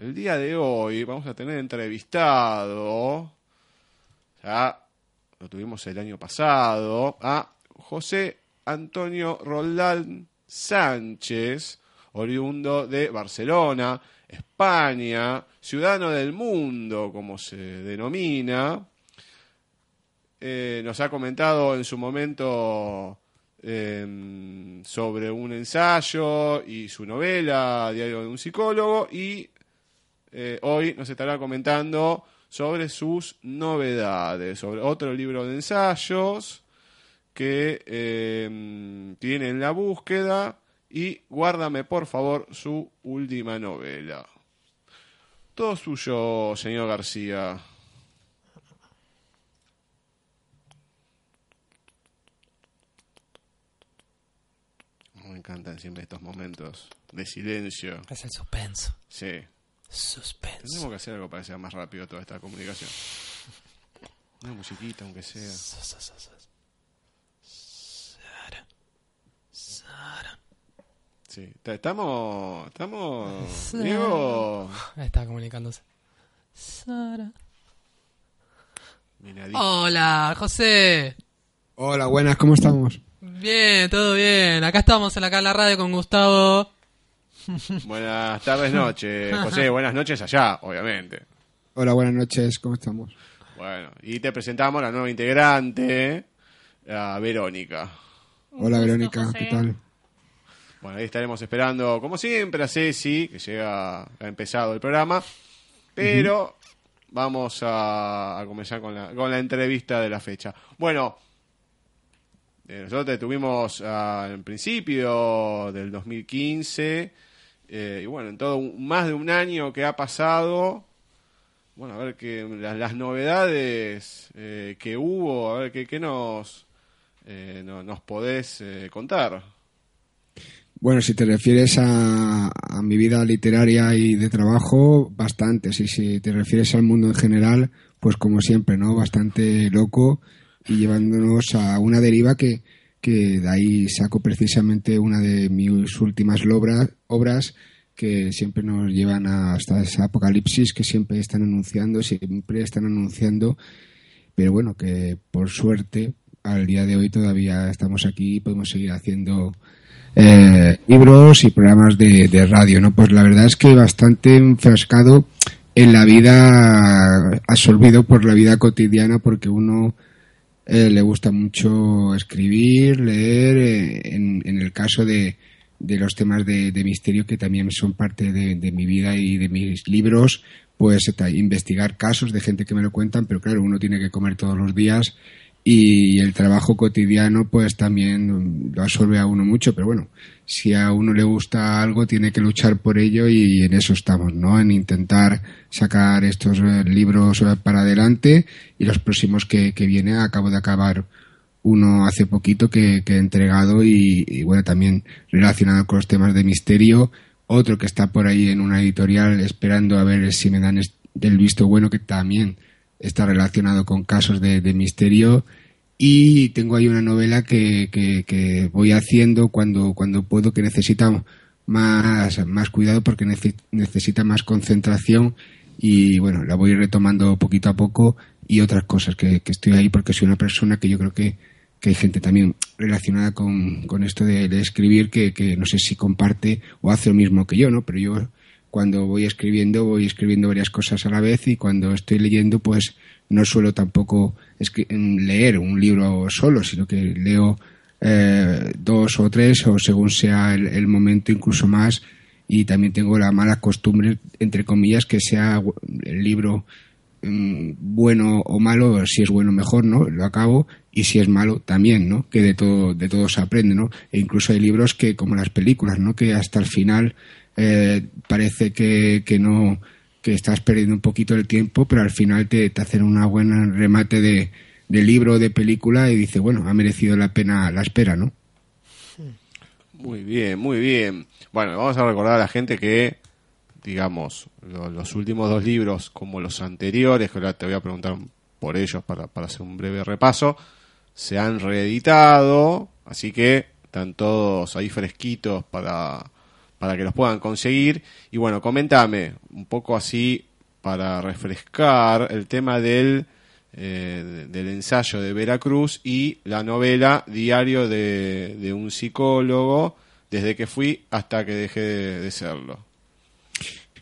el día de hoy vamos a tener entrevistado, ya lo tuvimos el año pasado, a José Antonio Roldán Sánchez, oriundo de Barcelona, España, ciudadano del mundo, como se denomina. Eh, nos ha comentado en su momento em, sobre un ensayo y su novela, Diario de un psicólogo, y eh, hoy nos estará comentando sobre sus novedades, sobre otro libro de ensayos que em, tiene en la búsqueda y guárdame por favor su última novela. Todo suyo, señor García. Me encantan siempre estos momentos de silencio. Es el suspenso. Sí. Suspenso. Tenemos que hacer algo para que sea más rápido toda esta comunicación. Una musiquita, aunque sea. Sa- sa- sa- sa- Sara. Sara. Sí. Ta- Estamos. Estamos. Diego. Ahí está comunicándose. Sara. Hola, José. Hola, buenas, ¿cómo estamos? Bien, todo bien. Acá estamos en la, acá en la radio con Gustavo. Buenas tardes, noches. José, buenas noches allá, obviamente. Hola, buenas noches, ¿cómo estamos? Bueno, y te presentamos a la nueva integrante, a Verónica. Hola, gusto, Verónica, José. ¿qué tal? Bueno, ahí estaremos esperando, como siempre, a Ceci, que llega, ha empezado el programa. Pero vamos a, a comenzar con la, con la entrevista de la fecha. Bueno, eh, nosotros te tuvimos ah, en principio del 2015. Eh, y bueno, en todo un- más de un año que ha pasado. Bueno, a ver que las, novedades eh, que hubo, a ver qué, nos, eh, no- nos podés contar. Bueno, si te refieres a, a mi vida literaria y de trabajo, bastante. Si te refieres al mundo en general, pues como siempre, ¿no? Bastante loco y llevándonos a una deriva que, que de ahí saco precisamente una de mis últimas lobra- obras que siempre nos llevan hasta esa apocalipsis que siempre están anunciando, siempre están anunciando, pero bueno, que por suerte al día de hoy todavía estamos aquí y podemos seguir haciendo eh, libros y programas de, de radio, ¿no? Pues la verdad es que bastante enfrascado en la vida, absorbido por la vida cotidiana, porque uno eh, le gusta mucho escribir, leer, eh, en, en el caso de, de los temas de, misterio que también son parte de, mi vida y de mis libros, pues ta- investigar casos de gente que me lo cuentan, pero claro, uno tiene que comer todos los días y el trabajo cotidiano pues también lo absorbe a uno mucho, pero bueno, si a uno le gusta algo tiene que luchar por ello y en eso estamos, ¿no? En intentar sacar estos eh, libros eh, para adelante y los próximos que, que viene acabo de acabar uno hace poquito que, que he entregado y, bueno, también relacionado con los temas de misterio, otro que está por ahí en una editorial esperando a ver si me dan el visto bueno que también está relacionado con casos de, misterio. Y tengo ahí una novela que, que, que voy haciendo cuando, cuando puedo que necesita más, más cuidado porque nece- necesita más concentración. Y bueno, la voy retomando poquito a poco y otras cosas que estoy ahí porque soy una persona que yo creo que, que hay gente también relacionada con, con esto de, de escribir que, que no sé si comparte o hace lo mismo que yo, ¿no? Pero yo cuando voy escribiendo voy escribiendo varias cosas a la vez y cuando estoy leyendo pues no suelo tampoco mm, leer un libro solo, sino que leo eh, dos o tres o según sea el, el momento incluso más y también tengo la mala costumbre entre comillas que sea el libro mm, bueno o malo, si es bueno mejor, ¿no? Lo acabo y si es malo también, ¿no? Que de todo de todo se aprende, ¿no? E incluso hay libros que como las películas, ¿no? Que hasta el final eh, parece que, que no que estás perdiendo un poquito el tiempo, pero al final te, te hacen una buena remate de, de libro o de película y dice, bueno, ha merecido la pena la espera, ¿no? Muy bien, muy bien. Bueno, vamos a recordar a la gente que, digamos, lo- los últimos dos libros, como los anteriores, que ahora te voy a preguntar por ellos para, para hacer un breve repaso, se han reeditado, así que están todos ahí fresquitos para, para que los puedan conseguir. Y bueno, coméntame un poco así para refrescar el tema del, eh, del ensayo de Veracruz y la novela Diario de, de un psicólogo desde que fui hasta que dejé de, serlo.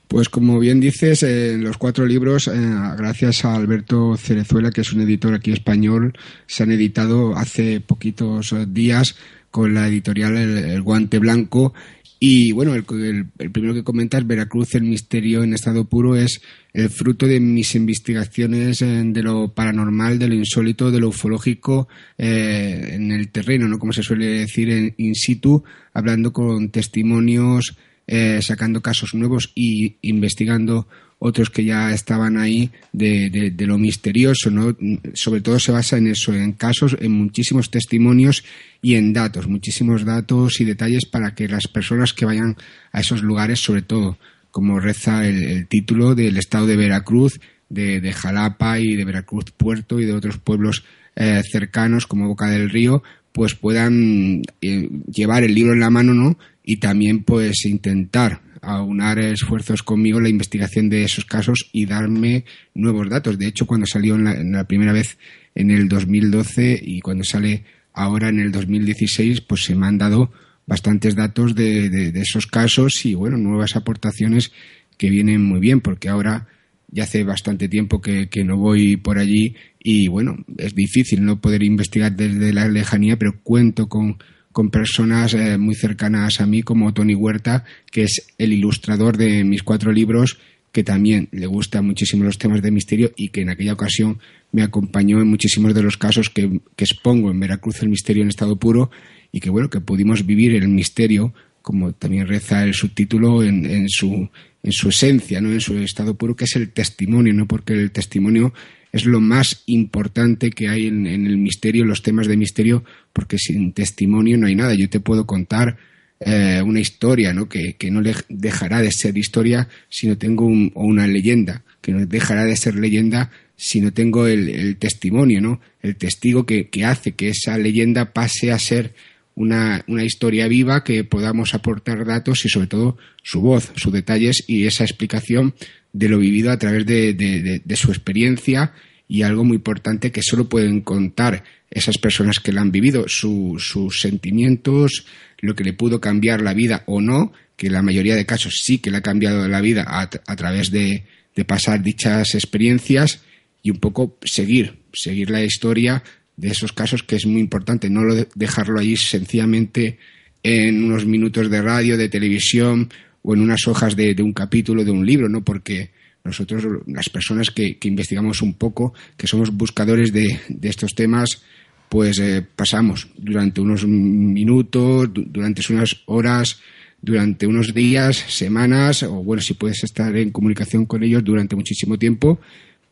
Pues como bien dices, en los cuatro libros, eh, gracias a Alberto Cerezuela, que es un editor aquí español, se han editado hace poquitos días con la editorial el Guante Blanco y bueno, el, primero que comentas, Veracruz, el misterio en estado puro, es el fruto de mis investigaciones de lo paranormal, de lo insólito, de lo ufológico eh, en el terreno, ¿no? Como se suele decir, en in situ, hablando con testimonios, eh, sacando casos nuevos y investigando otros que ya estaban ahí de, lo misterioso, ¿no? Sobre todo se basa en eso, en casos, en muchísimos testimonios y en datos, muchísimos datos y detalles para que las personas que vayan a esos lugares, sobre todo, como reza el, título del estado de Veracruz, de, de, Jalapa y de Veracruz Puerto y de otros pueblos eh, cercanos como Boca del Río, pues puedan eh, llevar el libro en la mano, ¿no? Y también pues intentar aunar esfuerzos conmigo la investigación de esos casos y darme nuevos datos. De hecho, cuando salió en la, primera vez en el 2012 y cuando sale ahora en el 2016, pues se me han dado bastantes datos de, esos casos y, bueno, nuevas aportaciones que vienen muy bien, porque ahora ya hace bastante tiempo que, que, no voy por allí y, bueno, es difícil no poder investigar desde la lejanía, pero cuento con con personas eh, muy cercanas a mí como Tony Huerta, que es el ilustrador de mis cuatro libros, que también le gustan muchísimo los temas de misterio y que en aquella ocasión me acompañó en muchísimos de los casos que, expongo en Veracruz el misterio en estado puro y que bueno, que pudimos vivir el misterio, como también reza el subtítulo, en, en, su, en su esencia, ¿no? en su estado puro, que es el testimonio, ¿no? porque el testimonio es lo más importante que hay en, el misterio, los temas de misterio, porque sin testimonio no hay nada. Yo te puedo contar eh, una historia, ¿no? Que, no dejará de ser historia si no tengo o una leyenda, que no dejará de ser leyenda si no tengo el, testimonio, ¿no? El testigo que, hace que esa leyenda pase a ser una, historia viva que podamos aportar datos y sobre todo su voz, sus detalles y esa explicación de lo vivido a través de, su experiencia y algo muy importante que solo pueden contar esas personas que la han vivido, sus sentimientos, lo que le pudo cambiar la vida o no, que en la mayoría de casos sí que le ha cambiado la vida a, través de, pasar dichas experiencias y un poco seguir, seguir la historia de esos casos que es muy importante, no dejarlo ahí sencillamente en unos minutos de radio, de televisión o en unas hojas de, un capítulo de un libro, ¿no? Porque nosotros, las personas que, investigamos un poco, que somos buscadores de, estos temas, pues eh, pasamos durante unos minutos, durante unas horas, durante unos días, semanas, o bueno, si puedes estar en comunicación con ellos durante muchísimo tiempo,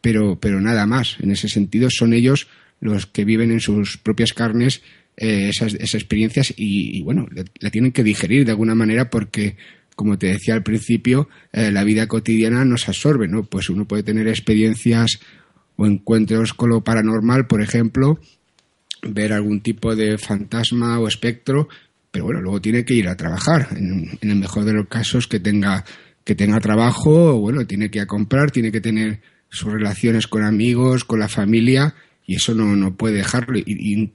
pero, pero nada más. En ese sentido, son ellos los que viven en sus propias carnes eh, esas, experiencias y, bueno, la, tienen que digerir de alguna manera porque como te decía al principio, eh, la vida cotidiana nos absorbe, ¿no? Pues uno puede tener experiencias o encuentros con lo paranormal, por ejemplo, ver algún tipo de fantasma o espectro, pero bueno, luego tiene que ir a trabajar. En, el mejor de los casos, que tenga, que tenga trabajo, bueno, tiene que ir a comprar, tiene que tener sus relaciones con amigos, con la familia, y eso no, no puede dejarlo. Y,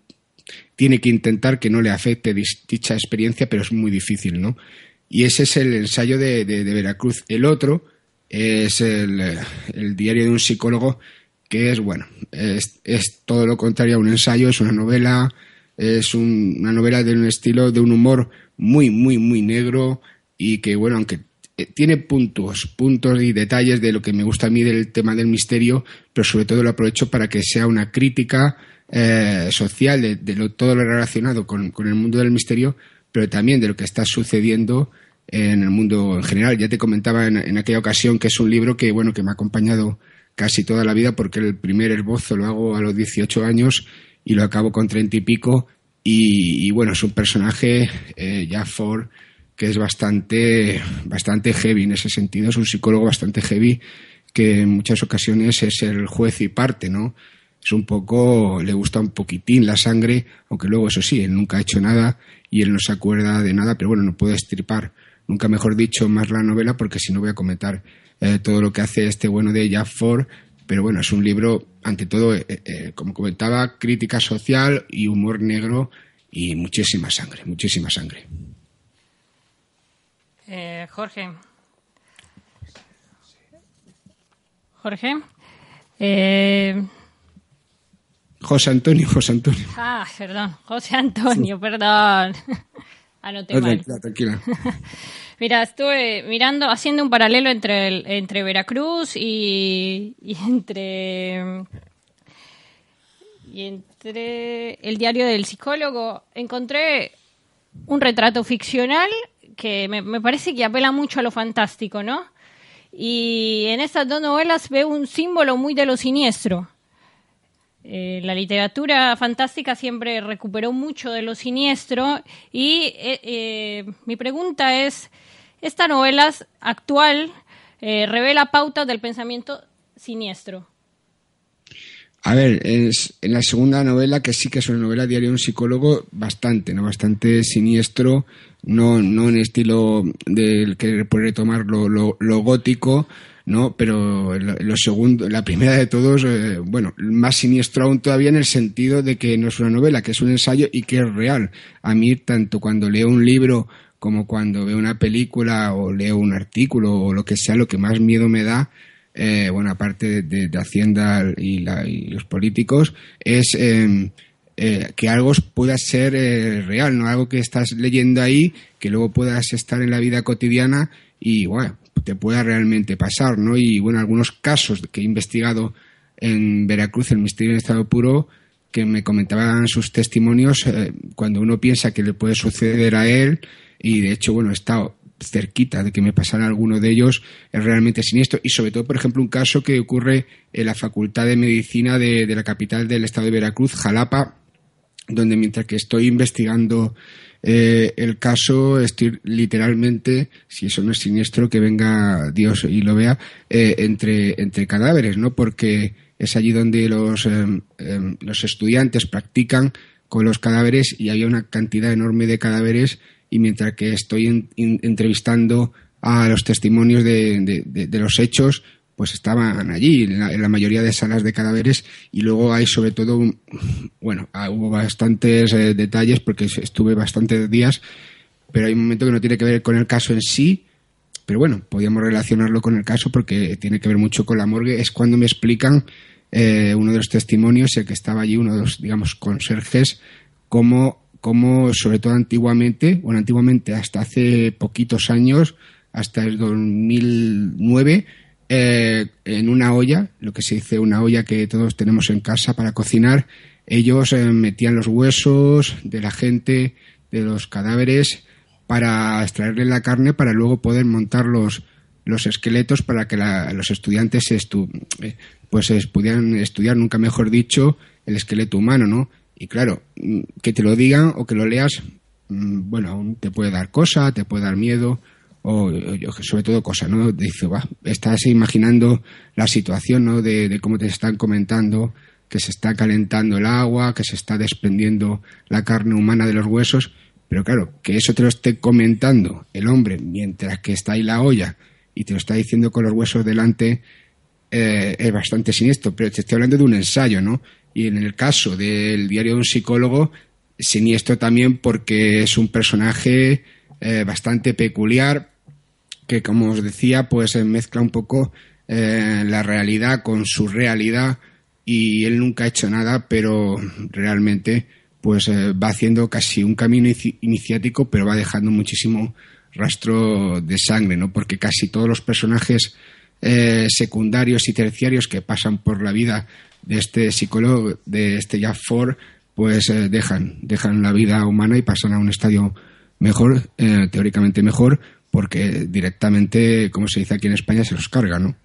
tiene que intentar que no le afecte dicha experiencia, pero es muy difícil, ¿no? Y ese es el ensayo de, Veracruz. El otro es el, diario de un psicólogo, que es, bueno, es, todo lo contrario a un ensayo, es una novela, es una novela de un estilo, de un humor muy, muy, muy negro y que, bueno, aunque eh, tiene puntos, puntos y detalles de lo que me gusta a mí del tema del misterio, pero sobre todo lo aprovecho para que sea una crítica eh, social de, todo lo relacionado con, con, el mundo del misterio, pero también de lo que está sucediendo en el mundo en general. Ya te comentaba en, aquella ocasión que es un libro que, bueno, que me ha acompañado casi toda la vida porque el primer esbozo lo hago a los 18 años y lo acabo con 30 y pico. Y, bueno, es un personaje, eh, Ford, que es bastante, bastante heavy en ese sentido. Es un psicólogo bastante heavy que en muchas ocasiones es el juez y parte, ¿no? Es un poco, le gusta un poquitín la sangre, aunque luego, eso sí, él nunca ha hecho nada y él no se acuerda de nada, pero bueno, no puede estripar nunca mejor dicho, más la novela, porque si no voy a comentar eh, todo lo que hace este bueno de Jack Ford. Pero bueno, es un libro, ante todo, eh, eh, como comentaba, crítica social y humor negro y muchísima sangre, muchísima sangre. Jorge. Jorge. José Antonio, José Antonio. Ah, perdón, José Antonio, perdón. Anoté no, mal. Tranquila. Mira, estuve mirando, haciendo un paralelo entre, el, entre Veracruz y, y entre y entre el diario del psicólogo encontré un retrato ficcional que me, me, parece que apela mucho a lo fantástico, ¿no? Y en estas dos novelas veo un símbolo muy de lo siniestro. Eh, la literatura fantástica siempre recuperó mucho de lo siniestro y eh, eh, mi pregunta es, ¿esta novela actual revela pautas del pensamiento siniestro? A ver, en la segunda novela, que sí que es una novela diaria de un psicólogo, bastante, ¿no? Bastante siniestro, no, no en estilo del que puede retomar lo, lo, gótico, ¿no? Pero lo, segundo, la primera de todos, eh, bueno, más siniestro aún todavía en el sentido de que no es una novela, que es un ensayo y que es real. A mí, tanto cuando leo un libro como cuando veo una película o leo un artículo o lo que sea, lo que más miedo me da eh, bueno, aparte de, Hacienda y, los políticos, es em, eh, que algo pueda ser eh, real, no algo que estás leyendo ahí, que luego puedas estar en la vida cotidiana y, bueno, te pueda realmente pasar, ¿no? Y, bueno, algunos casos que he investigado en Veracruz, el Misterio en Estado Puro, que me comentaban sus testimonios, cuando uno piensa que le puede suceder a él, y de hecho, bueno, he estado cerquita de que me pasara alguno de ellos es realmente siniestro. Y sobre todo, por ejemplo, un caso que ocurre en la Facultad de Medicina de, la capital del estado de Veracruz, Jalapa, donde mientras que estoy investigando eh, el caso, estoy literalmente, si eso no es siniestro, que venga Dios y lo vea, eh, entre, entre cadáveres, ¿no? Porque es allí donde los, em, em, los estudiantes practican con los cadáveres y había una cantidad enorme de cadáveres y mientras que estoy entrevistando a los testimonios de, los hechos, pues estaban allí, en la, mayoría de salas de cadáveres, y luego hay sobre todo, bueno, ah, hubo bastantes eh, detalles porque estuve bastantes días, pero hay un momento que no tiene que ver con el caso en sí, pero bueno, podíamos relacionarlo con el caso porque tiene que ver mucho con la morgue, es cuando me explican eh, uno de los testimonios, el que estaba allí, uno de los, digamos, conserjes, cómo como sobre todo antiguamente, bueno, antiguamente hasta hace poquitos años, hasta el 2009, eh, en una olla, lo que se dice una olla que todos tenemos en casa para cocinar, ellos eh, metían los huesos de la gente, de los cadáveres, para extraerle la carne para luego poder montar los, los esqueletos para que los estudiantes estu eh, pues pudieran estudiar, nunca mejor dicho, el esqueleto humano, ¿no? Y claro, mm, que te lo digan o que lo leas, mm, bueno, aún te puede dar cosa, te puede dar miedo, o, sobre todo cosa, ¿no? Dice, va, estás imaginando la situación, ¿no? De, cómo te están comentando que se está calentando el agua, que se está desprendiendo la carne humana de los huesos, pero claro, que eso te lo esté comentando el hombre mientras que está ahí la olla y te lo está diciendo con los huesos delante, eh, es bastante siniestro, pero te estoy hablando de un ensayo, ¿no? Y en el caso del diario de un psicólogo, siniestro también porque es un personaje eh, bastante peculiar que, como os decía, pues eh, mezcla un poco eh, la realidad con su realidad y él nunca ha hecho nada, pero realmente pues va haciendo casi un camino iniciático, pero va dejando muchísimo rastro de sangre, ¿no? Porque casi todos los personajes secundarios y terciarios que pasan por la vida de este psicólogo, de este Jack Ford, pues eh, dejan, dejan la vida humana y pasan a un estadio mejor, eh, teóricamente mejor, porque directamente, como se dice aquí en España, se los carga, ¿no?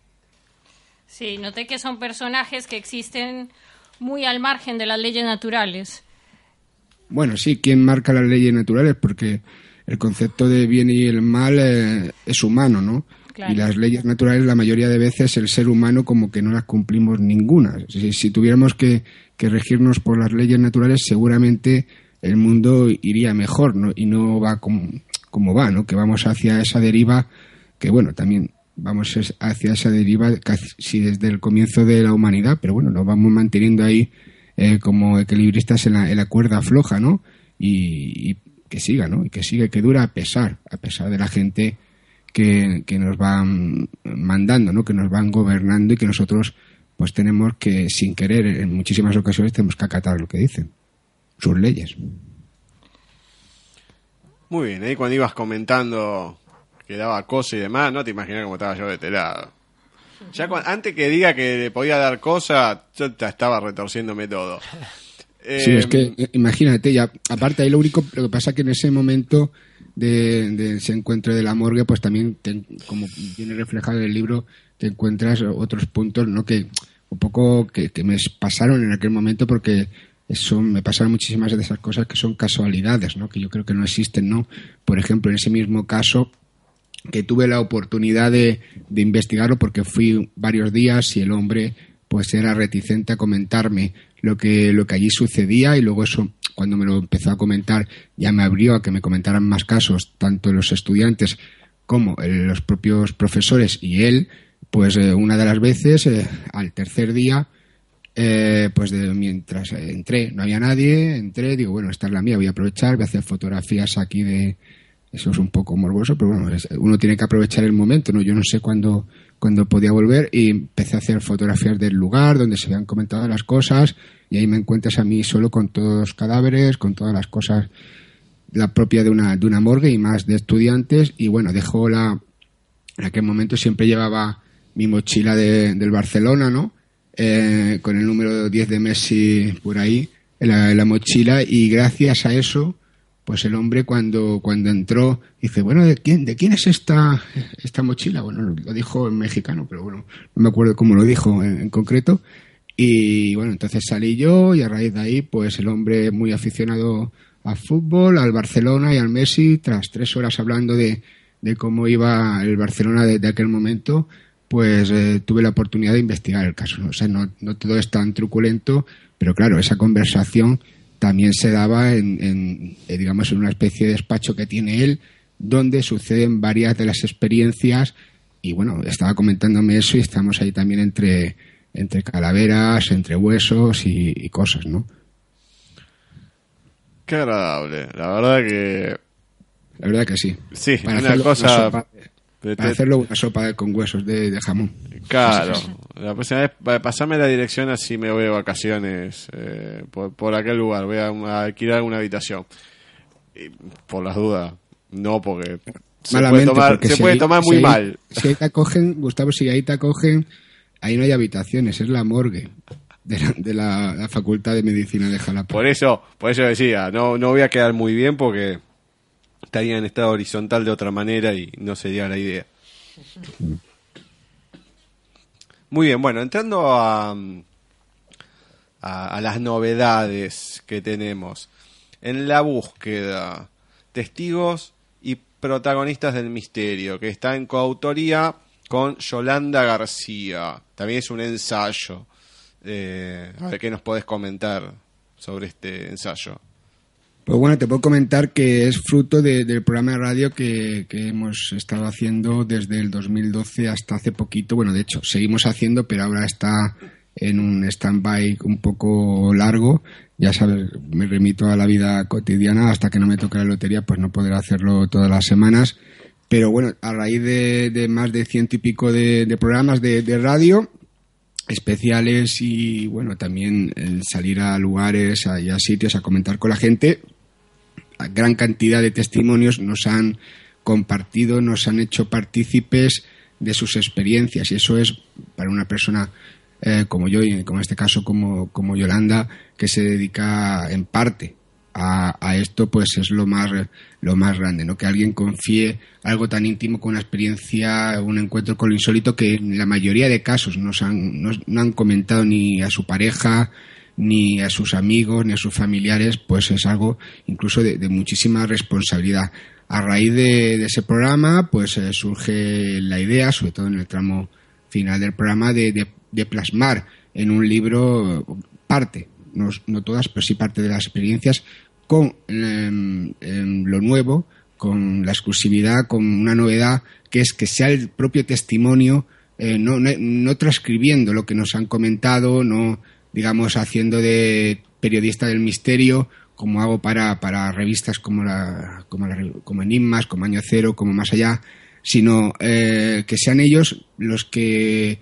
Sí, noté que son personajes que existen muy al margen de las leyes naturales. Bueno, sí, ¿quién marca las leyes naturales? Porque el concepto de bien y el mal eh, es humano, ¿no? Y las leyes naturales, la mayoría de veces, el ser humano como que no las cumplimos ninguna. Si, tuviéramos que, regirnos por las leyes naturales, seguramente el mundo iría mejor, ¿no? Y no va como, cómo va, ¿no? Que vamos hacia esa deriva que, bueno, también vamos hacia esa deriva casi desde el comienzo de la humanidad, pero bueno, nos vamos manteniendo ahí eh, como equilibristas en la, en la, cuerda floja, ¿no? Y, que siga, ¿no? Y que siga, que dura a pesar, a pesar de la gente que, que nos van mandando, ¿no? Que nos van gobernando y que nosotros pues tenemos que, sin querer, en muchísimas ocasiones tenemos que acatar lo que dicen, sus leyes. Muy bien, ahí cuando ibas comentando que daba cosa y demás, no te imaginas cómo estaba yo de este lado. Ya antes que diga que le podía dar cosa, yo ya estaba retorciéndome todo. Sí, es que eh, imagínate, ya, aparte ahí lo único, lo que pasa que en ese momento de, ese encuentro de la morgue, pues también, como viene reflejado en el libro, te encuentras otros puntos, ¿no? Que un poco que, me pasaron en aquel momento porque eso me pasaron muchísimas de esas cosas que son casualidades, ¿no? Que yo creo que no existen, ¿no? Por ejemplo, en ese mismo caso que tuve la oportunidad de, de investigarlo porque fui varios días y el hombre pues era reticente a comentarme lo que, lo que allí sucedía y luego eso cuando me lo empezó a comentar ya me abrió a que me comentaran más casos, tanto los estudiantes como los propios profesores y él, pues eh, una de las veces, eh, al tercer día, eh, pues mientras entré, no había nadie, entré, digo, bueno, esta es la mía, voy a aprovechar, voy a hacer fotografías aquí de... Eso es un poco morboso, pero bueno, uno tiene que aprovechar el momento, ¿no? Yo no sé cuándo, cuándo podía volver y empecé a hacer fotografías del lugar donde se habían comentado las cosas y ahí me encuentras a mí solo con todos los cadáveres, con todas las cosas la propia de una, de una morgue y más de estudiantes y bueno, dejó la en aquel momento siempre llevaba mi mochila de, del Barcelona, ¿no? Eh, con el número 10 de Messi por ahí en la, mochila y gracias a eso pues el hombre cuando cuando entró dice bueno de quién de quién es esta esta mochila bueno lo dijo en mexicano pero bueno no me acuerdo cómo lo dijo en, en concreto. Y bueno, entonces salí yo y a raíz de ahí, pues el hombre muy aficionado al fútbol, al Barcelona y al Messi, tras tres horas hablando de, de cómo iba el Barcelona de, aquel momento, pues eh, tuve la oportunidad de investigar el caso. O sea, no, no, todo es tan truculento, pero claro, esa conversación también se daba en, en eh, digamos, en una especie de despacho que tiene él, donde suceden varias de las experiencias y bueno, estaba comentándome eso y estamos ahí también entre entre calaveras, entre huesos y, cosas, ¿no? Qué agradable, la verdad que... La verdad que sí. Sí, para una cosa... para hacerlo una sopa con huesos de, jamón. Claro. La próxima vez, pasarme la dirección así me voy de vacaciones eh, por, aquel lugar. Voy a, alquilar una habitación. por las dudas, no porque se puede tomar, se puede tomar muy mal. Si ahí te acogen, Gustavo, si ahí te acogen ahí no hay habitaciones, es la morgue de la, Facultad de Medicina de Jalapa. Por eso, por eso decía, no, no voy a quedar muy bien porque estaría en estado horizontal de otra manera y no sería la idea. Muy bien, bueno, entrando a, a, las novedades que tenemos. En la búsqueda, testigos y protagonistas del misterio, que está en coautoría con Yolanda García. También es un ensayo. Eh, a ver qué nos podés comentar sobre este ensayo. Pues bueno, te puedo comentar que es fruto del programa de radio que, hemos estado haciendo desde el 2012 hasta hace poquito. Bueno, de hecho, seguimos haciendo, pero ahora está en un stand-by un poco largo. Ya sabes, me remito a la vida cotidiana hasta que no me toque la lotería, pues no podré hacerlo todas las semanas. Pero bueno, a raíz de, más de ciento y pico de, programas de, radio, especiales y bueno, también el salir a lugares, a, a sitios a comentar con la gente, gran cantidad de testimonios nos han compartido, nos han hecho partícipes de sus experiencias. Y eso es para una persona eh, como yo y como en este caso como, como Yolanda que se dedica en parte a, esto pues es lo más lo más grande no que alguien confíe algo tan íntimo con una experiencia un encuentro con lo insólito que en la mayoría de casos no han, no, han comentado ni a su pareja ni a sus amigos ni a sus familiares pues es algo incluso de, muchísima responsabilidad. A raíz de, ese programa pues eh, surge la idea sobre todo en el tramo final del programa de, de plasmar en un libro parte no, no, todas, pero sí parte de las experiencias con em, em, lo nuevo, con la exclusividad, con una novedad que es que sea el propio testimonio, eh, no, no, transcribiendo lo que nos han comentado, no, digamos, haciendo de periodista del misterio, como hago para, para revistas como, la, como, la, como Enigmas, como Año Cero, como Más Allá, sino eh, que sean ellos los que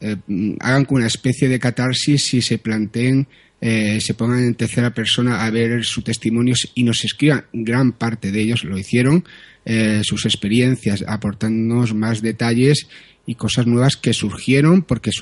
eh, hagan una especie de catarsis y se planteen eh, se pongan en tercera persona a ver sus testimonios y nos escriban, gran parte de ellos lo hicieron, eh, sus experiencias, aportándonos más detalles y cosas nuevas que surgieron porque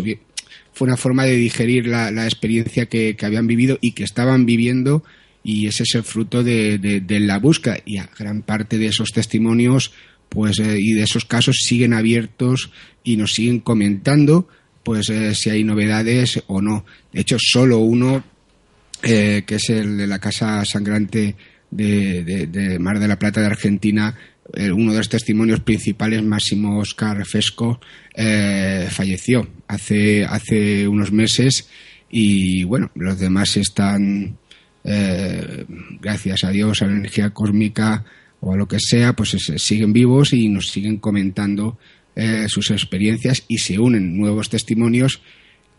fue una forma de digerir la, experiencia que, habían vivido y que estaban viviendo y ese es el fruto de, la búsqueda y gran parte de esos testimonios pues eh, y de esos casos siguen abiertos y nos siguen comentando pues si hay novedades o no. De hecho, solo uno eh, que es el de la Casa Sangrante de, Mar de la Plata de Argentina, eh, uno de los testimonios principales, Máximo Oscar Fesco, eh, falleció hace, hace unos meses y bueno, los demás están, gracias a Dios, a la energía cósmica o a lo que sea, pues siguen vivos y nos siguen comentando sus experiencias y se unen nuevos testimonios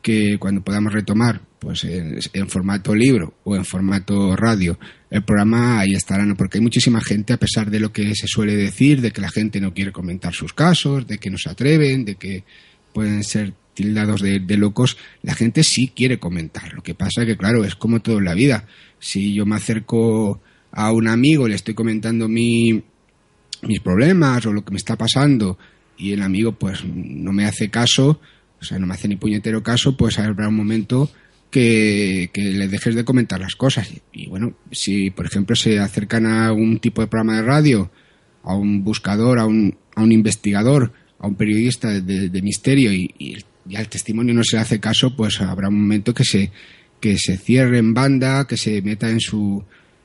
que cuando podamos retomar pues en, formato libro o en formato radio el programa ahí estará porque hay muchísima gente a pesar de lo que se suele decir de que la gente no quiere comentar sus casos de que no se atreven de que pueden ser tildados de, locos la gente sí quiere comentar. Lo que pasa que claro es como todo en la vida. Si yo me acerco a un amigo le estoy comentando mi, mis problemas o lo que me está pasando y el amigo pues no me hace caso o sea, no me hace ni puñetero caso, pues habrá un momento que, le dejes de comentar las cosas. Y, bueno, si por ejemplo se acercan a algún tipo de programa de radio, a un buscador, a un, a un investigador, a un periodista de, misterio y, y, al testimonio no se le hace caso, pues habrá un momento que se, que se cierre en banda, que se meta en su,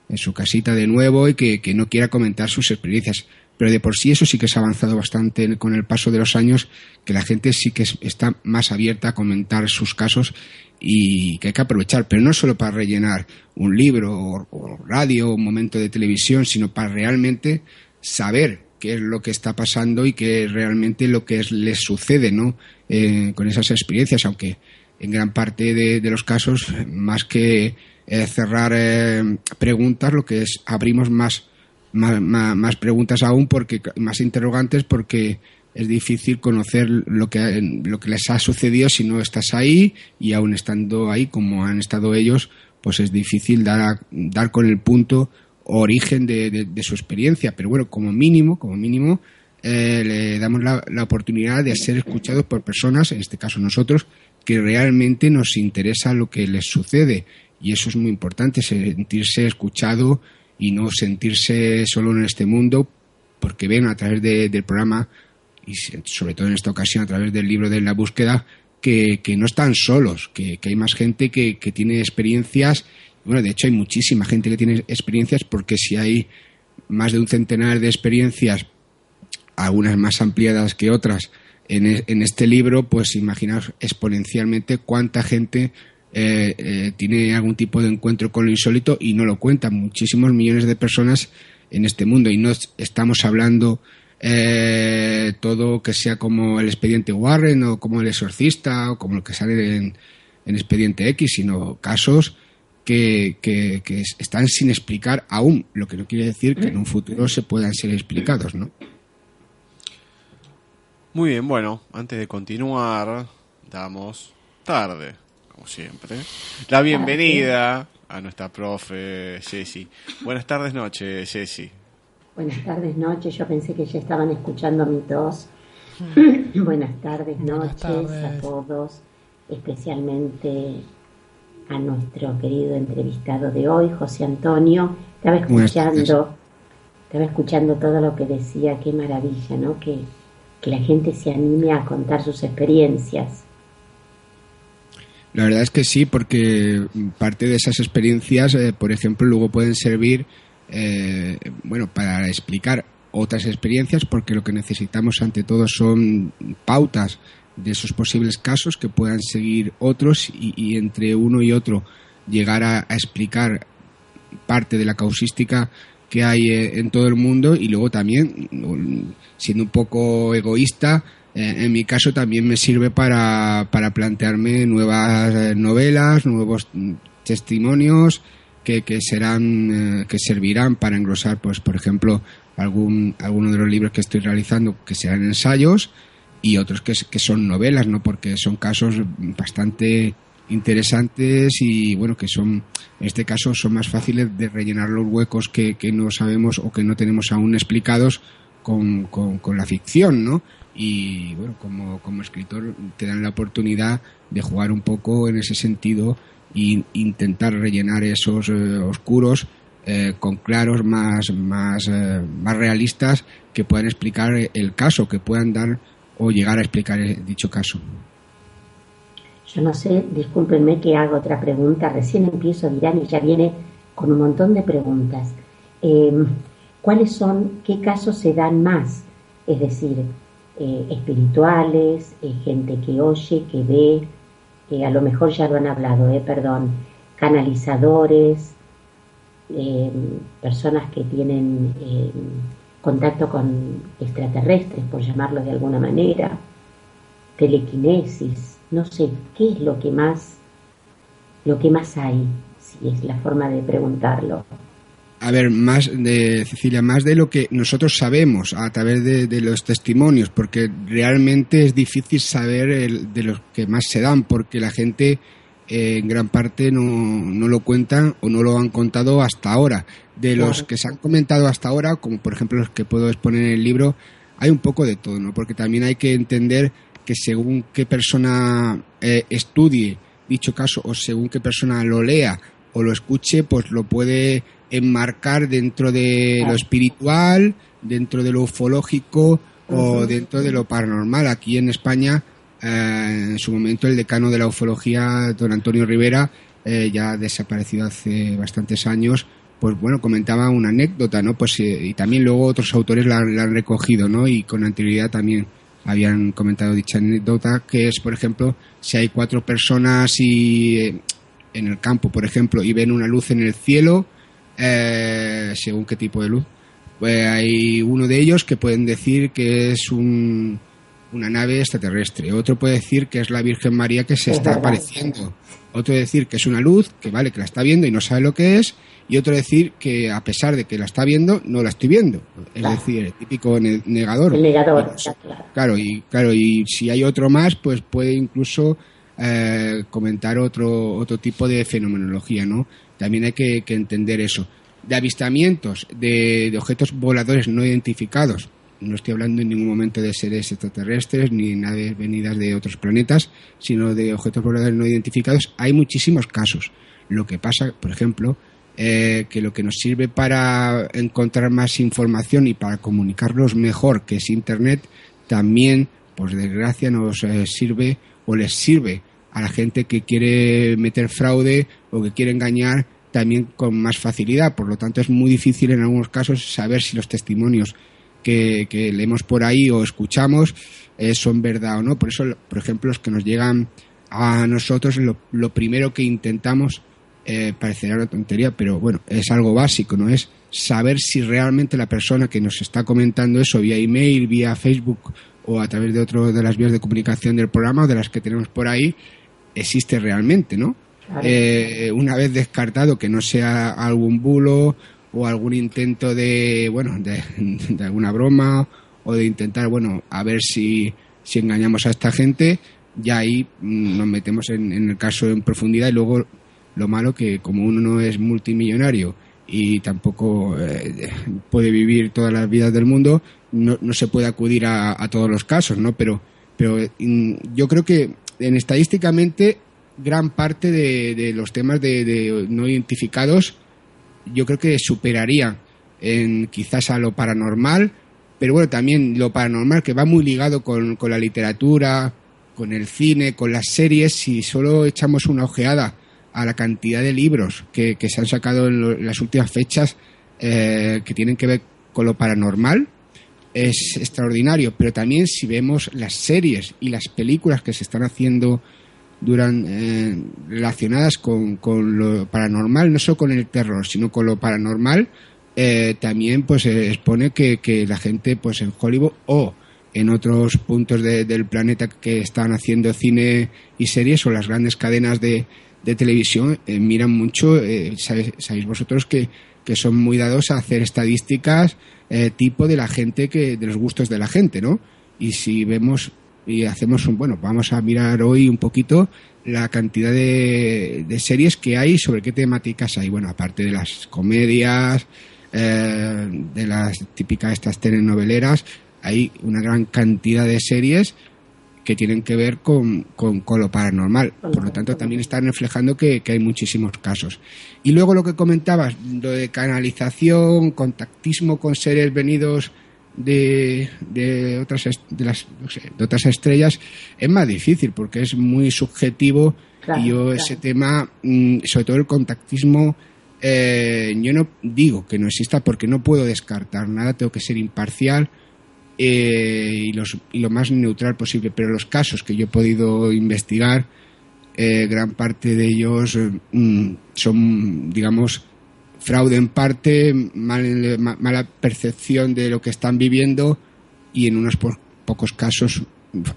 en su casita de nuevo y que, que no quiera comentar sus experiencias pero de por sí eso sí que se ha avanzado bastante con el paso de los años, que la gente sí que está más abierta a comentar sus casos y que hay que aprovechar, pero no solo para rellenar un libro o, radio o un momento de televisión, sino para realmente saber qué es lo que está pasando y qué realmente lo que les sucede ¿no? Eh, con esas experiencias, aunque en gran parte de, los casos, más que eh, cerrar eh, preguntas, lo que es abrimos más más, preguntas aún, porque más interrogantes, porque es difícil conocer lo que, lo que les ha sucedido si no estás ahí y aún estando ahí como han estado ellos, pues es difícil dar, dar con el punto origen de, su experiencia. Pero bueno, como mínimo, como mínimo, eh, le damos la, la, oportunidad de ser escuchados por personas, en este caso nosotros, que realmente nos interesa lo que les sucede. Y eso es muy importante, sentirse escuchado y no sentirse solo en este mundo, porque ven a través del programa y sobre todo en esta ocasión a través del libro de la búsqueda que, no están solos, que, hay más gente que, tiene experiencias. Bueno, de hecho hay muchísima gente que tiene experiencias porque si hay más de un centenar de experiencias, algunas más ampliadas que otras, en, e, en este libro, pues imaginaos exponencialmente cuánta gente eh, eh, tiene algún tipo de encuentro con lo insólito y no lo cuentan muchísimos millones de personas en este mundo y no estamos hablando eh, todo que sea como el expediente Warren o como el exorcista o como lo que sale en, expediente X, sino casos que, que, están sin explicar aún, lo que no quiere decir que en un futuro se puedan ser explicados, ¿no? Muy bien, bueno, antes de continuar, damos tarde como siempre, la bienvenida a nuestra profe Ceci. Buenas tardes, noches, Ceci. Buenas tardes, noches. Yo pensé que ya estaban escuchando mi tos. Buenas tardes, noches a todos, especialmente a nuestro querido entrevistado de hoy, José Antonio. Estaba escuchando, estaba escuchando todo lo que decía, qué maravilla, ¿no? Que, que la gente se anime a contar sus experiencias. La verdad es que sí, porque parte de esas experiencias, eh, por ejemplo, luego pueden servir, eh, bueno, para explicar otras experiencias, porque lo que necesitamos ante todo son pautas de esos posibles casos que puedan seguir otros y, entre uno y otro llegar a, explicar parte de la causística que hay eh, en todo el mundo y luego también, siendo un poco egoísta, en mi caso también me sirve para, para plantearme nuevas eh, novelas, nuevos testimonios que, que serán, que servirán para engrosar, pues, por ejemplo, algún, alguno de los libros que estoy realizando que serán ensayos y otros que, que son novelas, ¿no? Porque son casos bastante interesantes y bueno que son en este caso son más fáciles de rellenar los huecos que, que no sabemos o que no tenemos aún explicados con, con, la ficción no y bueno como, como escritor te dan la oportunidad de jugar un poco en ese sentido e intentar rellenar esos eh, oscuros eh, con claros más más, eh, más realistas que puedan explicar el caso que puedan dar o llegar a explicar dicho caso. Yo no sé, discúlpenme que haga otra pregunta, recién empiezo, dirán, y ya viene con un montón de preguntas. Em, ¿Cuáles son, qué casos se dan más? Es decir, eh, espirituales, eh, gente que oye, que ve, a lo mejor ya lo han hablado, eh, perdón, canalizadores, em, personas que tienen contacto con extraterrestres, por llamarlo de alguna manera, telequinesis, no sé qué es lo que más lo que más hay si es la forma de preguntarlo a ver, más de Cecilia, más de lo que nosotros sabemos a través de, los testimonios, porque realmente es difícil saber de los que más se dan, porque la gente eh, en gran parte no, no, lo cuentan o no lo han contado hasta ahora. De los que se han comentado hasta ahora, como por ejemplo los que puedo exponer en el libro, hay un poco de todo, ¿no? Porque también hay que entender que según qué persona eh, estudie dicho caso o según qué persona lo lea o lo escuche, pues lo puede enmarcar dentro de lo espiritual, dentro de lo ufológico o dentro de lo paranormal. Aquí en España, eh, en su momento, el decano de la ufología, don Antonio Rivera, eh, ya desaparecido hace bastantes años, pues bueno, comentaba una anécdota, ¿no? Pues y también luego otros autores la, la, han recogido, ¿no? Y con anterioridad también habían comentado dicha anécdota, que es, por ejemplo, si hay cuatro personas y eh, en el campo, por ejemplo, y ven una luz en el cielo, eh, según qué tipo de luz, pues hay uno de ellos que pueden decir que es un, una nave extraterrestre, otro puede decir que es la Virgen María que se está apareciendo, otro decir que es una luz, que vale, que la está viendo y no sabe lo que es, y otro decir que a pesar de que la está viendo, no la estoy viendo. Es decir, el típico negador. El negador, claro. y claro, y si hay otro más, pues puede incluso eh, comentar otro, otro tipo de fenomenología, ¿no? También hay que, entender eso. De avistamientos de, objetos voladores no identificados, no estoy hablando en ningún momento de seres extraterrestres ni naves venidas de otros planetas, sino de objetos voladores no identificados, hay muchísimos casos. Lo que pasa, por ejemplo, eh, que lo que nos sirve para encontrar más información y para comunicarnos mejor, que es Internet, también, por desgracia, nos eh, sirve o les sirve a la gente que quiere meter fraude o que quiere engañar también con más facilidad. Por lo tanto, es muy difícil en algunos casos saber si los testimonios que, leemos por ahí o escuchamos eh, son verdad o no. Por eso, por ejemplo, los que nos llegan a nosotros, lo primero que intentamos eh, parecerá una tontería, pero bueno, es algo básico, ¿no? Es saber si realmente la persona que nos está comentando eso vía email, vía Facebook o a través de otro de las vías de comunicación del programa o de las que tenemos por ahí, existe realmente, ¿no? Eh, una vez descartado que no sea algún bulo o algún intento de, bueno, de, alguna broma o de intentar, bueno, a ver si, si engañamos a esta gente, ya ahí mm, nos metemos en, en el caso en profundidad y luego lo malo que como uno no es multimillonario y tampoco eh, puede vivir todas las vidas del mundo, no, no se puede acudir a, todos los casos, ¿no? Pero, pero mm, yo creo que en estadísticamente gran parte de, los temas de, no identificados yo creo que superaría en quizás a lo paranormal, pero bueno, también lo paranormal que va muy ligado con, con la literatura, con el cine, con las series, si solo echamos una ojeada a la cantidad de libros que, se han sacado en, las últimas fechas eh, que tienen que ver con lo paranormal es extraordinario, pero también si vemos las series y las películas que se están haciendo durante, eh, relacionadas con, lo paranormal, no solo con el terror, sino con lo paranormal, eh, también pues expone que, que, la gente pues en Hollywood o en otros puntos del planeta que están haciendo cine y series o las grandes cadenas de, de televisión eh, miran mucho, eh, sabéis, vosotros que, que, son muy dados a hacer estadísticas tipo de la gente, que de los gustos de la gente, ¿no? Y si vemos y hacemos un, bueno, vamos a mirar hoy un poquito la cantidad de, de series que hay, sobre qué temáticas hay. Bueno, aparte de las comedias, eh, de las típicas estas telenoveleras, hay una gran cantidad de series que tienen que ver con, con, lo paranormal. Por lo tanto, también están reflejando que, hay muchísimos casos. Y luego lo que comentabas, lo de canalización, contactismo con seres venidos de, de otras de las de otras estrellas es más difícil porque es muy subjetivo y yo ese tema mm, sobre todo el contactismo eh, yo no digo que no exista porque no puedo descartar nada tengo que ser imparcial eh, y, los, y lo más neutral posible pero los casos que yo he podido investigar eh, gran parte de ellos mm, son digamos fraude en parte, mala percepción de lo que están viviendo y en unos pocos casos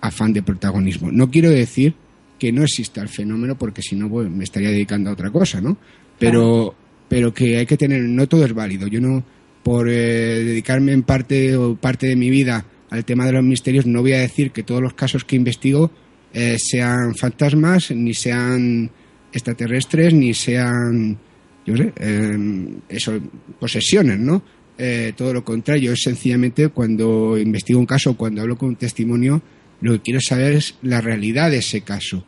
afán de protagonismo. No quiero decir que no exista el fenómeno porque si no me estaría dedicando a otra cosa, ¿no? Pero, pero que hay que tener, no todo es válido. Yo no, por eh, dedicarme en parte o parte de mi vida al tema de los misterios, no voy a decir que todos los casos que investigo eh, sean fantasmas, ni sean extraterrestres, ni sean yo sé, em, eso, posesiones, ¿no? Eh, todo lo contrario, es sencillamente cuando investigo un caso, cuando hablo con un testimonio, lo que quiero saber es la realidad de ese caso.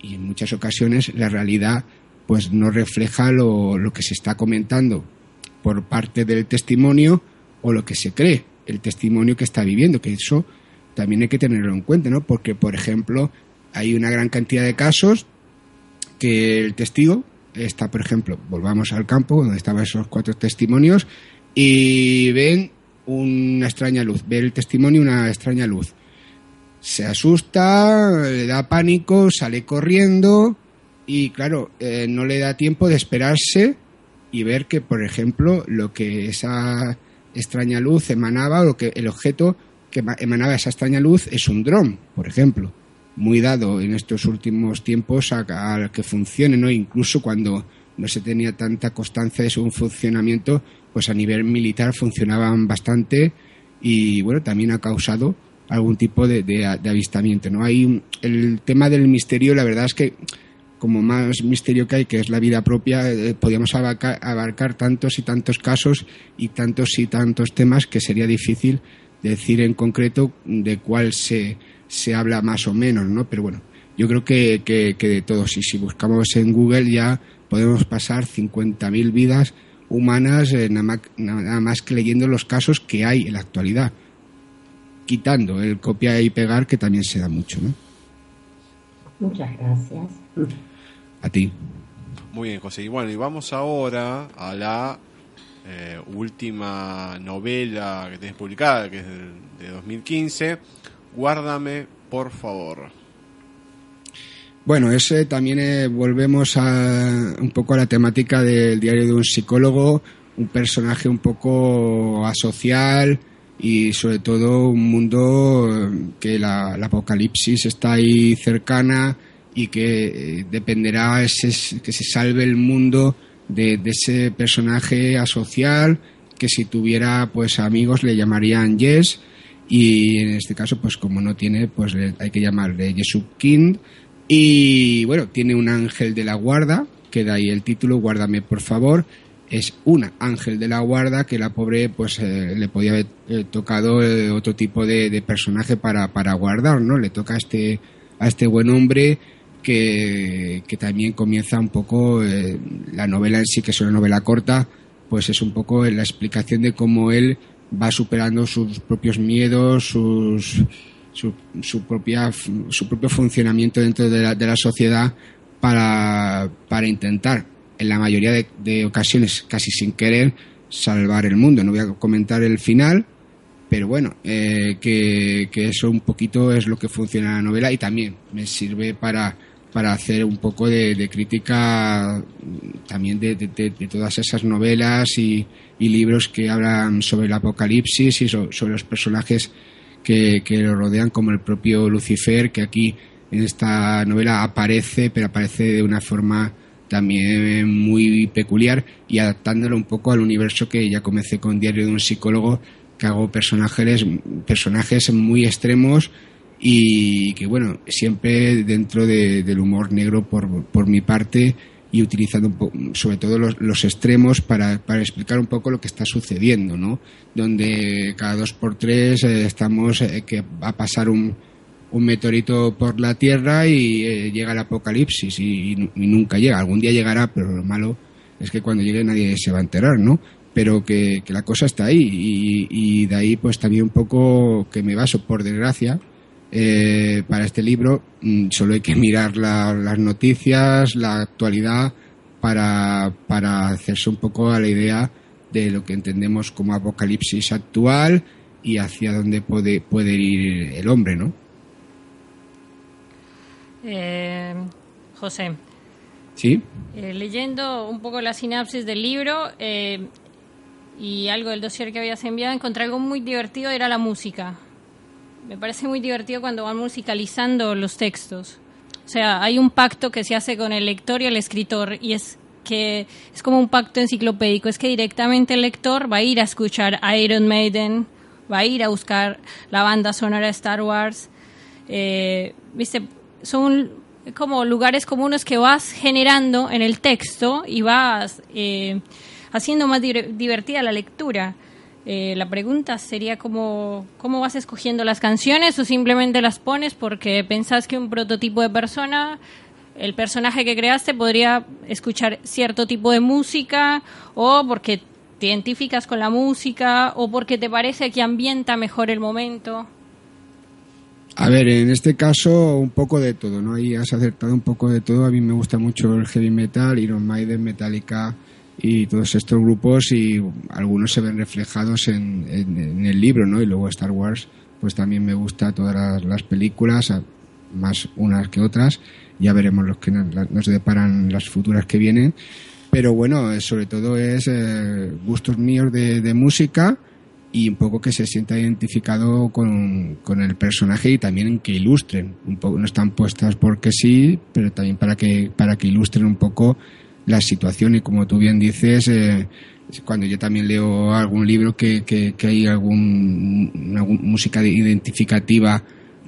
Y en muchas ocasiones la realidad pues no refleja lo, lo que se está comentando por parte del testimonio o lo que se cree, el testimonio que está viviendo, que eso también hay que tenerlo en cuenta, ¿no? Porque, por ejemplo, hay una gran cantidad de casos que el testigo está, por ejemplo, volvamos al campo donde estaban esos cuatro testimonios y ven una extraña luz, ve el testimonio una extraña luz. Se asusta, le da pánico, sale corriendo y claro, eh, no le da tiempo de esperarse y ver que, por ejemplo, lo que esa extraña luz emanaba, o que el objeto que emanaba esa extraña luz es un dron, por ejemplo muy dado en estos últimos tiempos a, que funcione, ¿no? Incluso cuando no se tenía tanta constancia de su funcionamiento, pues a nivel militar funcionaban bastante y bueno, también ha causado algún tipo de, avistamiento, ¿no? Hay el tema del misterio, la verdad es que como más misterio que hay, que es la vida propia, eh, podríamos abarcar, tantos y tantos casos y tantos y tantos temas que sería difícil decir en concreto de cuál se, se habla más o menos, ¿no? Pero bueno, yo creo que, que, de todos. Y si buscamos en Google ya podemos pasar 50.000 vidas humanas eh, nada, más, nada, más, que leyendo los casos que hay en la actualidad. Quitando el copia y pegar, que también se da mucho, ¿no? Muchas gracias. A ti. Muy bien, José. Y bueno, y vamos ahora a la eh, última novela que tenés publicada, que es de 2015 Guárdame, por favor. Bueno, ese también eh, volvemos a un poco a la temática del diario de un psicólogo, un personaje un poco asocial y sobre todo un mundo eh, que la, apocalipsis está ahí cercana y que eh, dependerá ese, que se salve el mundo de, de, ese personaje asocial que si tuviera pues amigos le llamarían Yes y en este caso pues como no tiene pues hay que llamarle Jesús King y bueno tiene un ángel de la guarda que da ahí el título guárdame por favor. Es una ángel de la guarda que la pobre pues eh, le podía haber eh, tocado eh, otro tipo de, personaje para, para guardar no le toca a este a este buen hombre que, también comienza un poco la novela en sí que es una novela corta pues es un poco la explicación de cómo él va superando sus propios miedos, sus, su, su, propia, su propio funcionamiento dentro de la, de la sociedad para, para, intentar, en la mayoría de, ocasiones, casi sin querer, salvar el mundo. No voy a comentar el final, pero bueno, eh, que, que, eso un poquito es lo que funciona en la novela y también me sirve para, para hacer un poco de, crítica también de, todas esas novelas y, libros que hablan sobre el apocalipsis y sobre los personajes que, lo rodean, como el propio Lucifer, que aquí en esta novela aparece, pero aparece de una forma también muy peculiar y adaptándolo un poco al universo que ya comencé con Diario de un psicólogo, que hago personajes, personajes muy extremos y que bueno, siempre dentro del humor negro por, por mi parte y utilizando sobre todo los, extremos para, para, explicar un poco lo que está sucediendo, ¿no? Donde cada dos por tres eh, estamos eh, que va a pasar un, un meteorito por la Tierra y eh, llega el apocalipsis y, nunca llega. Algún día llegará, pero lo malo es que cuando llegue nadie se va a enterar, ¿no? Pero que, la cosa está ahí y, de ahí pues también un poco que me baso, por desgracia, eh, para este libro mm, solo hay que mirar las noticias, la actualidad, para, para hacerse un poco a la idea de lo que entendemos como apocalipsis actual y hacia dónde puede, puede ir el hombre, ¿no? Eh, José. Sí. Eh, leyendo un poco la sinapsis del libro eh, y algo del dossier que habías enviado, encontré algo muy divertido, era la música. Me parece muy divertido cuando van musicalizando los textos. O sea, hay un pacto que se hace con el lector y el escritor y es que es como un pacto enciclopédico, es que directamente el lector va a ir a escuchar Iron Maiden, va a ir a buscar la banda sonora de Star Wars. Eh, ¿Viste? son como lugares comunes que vas generando en el texto y vas eh, haciendo más divertida la lectura. Eh, la pregunta sería cómo, cómo vas escogiendo las canciones o simplemente las pones porque pensás que un prototipo de persona, el personaje que creaste podría escuchar cierto tipo de música o porque te identificas con la música o porque te parece que ambienta mejor el momento. A ver, en este caso un poco de todo, ¿no? Ahí has acertado un poco de todo. A mí me gusta mucho el heavy metal, Iron Maiden, Metallica y todos estos grupos y algunos se ven reflejados en, el libro, ¿no? Y luego Star Wars, pues también me gusta todas las, películas, más unas que otras. Ya veremos los que nos, deparan las futuras que vienen. Pero bueno, sobre todo es eh, gustos míos de música y un poco que se sienta identificado con, el personaje y también que ilustren un poco no están puestas porque sí pero también para que para que ilustren un poco la situación y como tú bien dices eh, cuando yo también leo algún libro que, que, hay algún música identificativa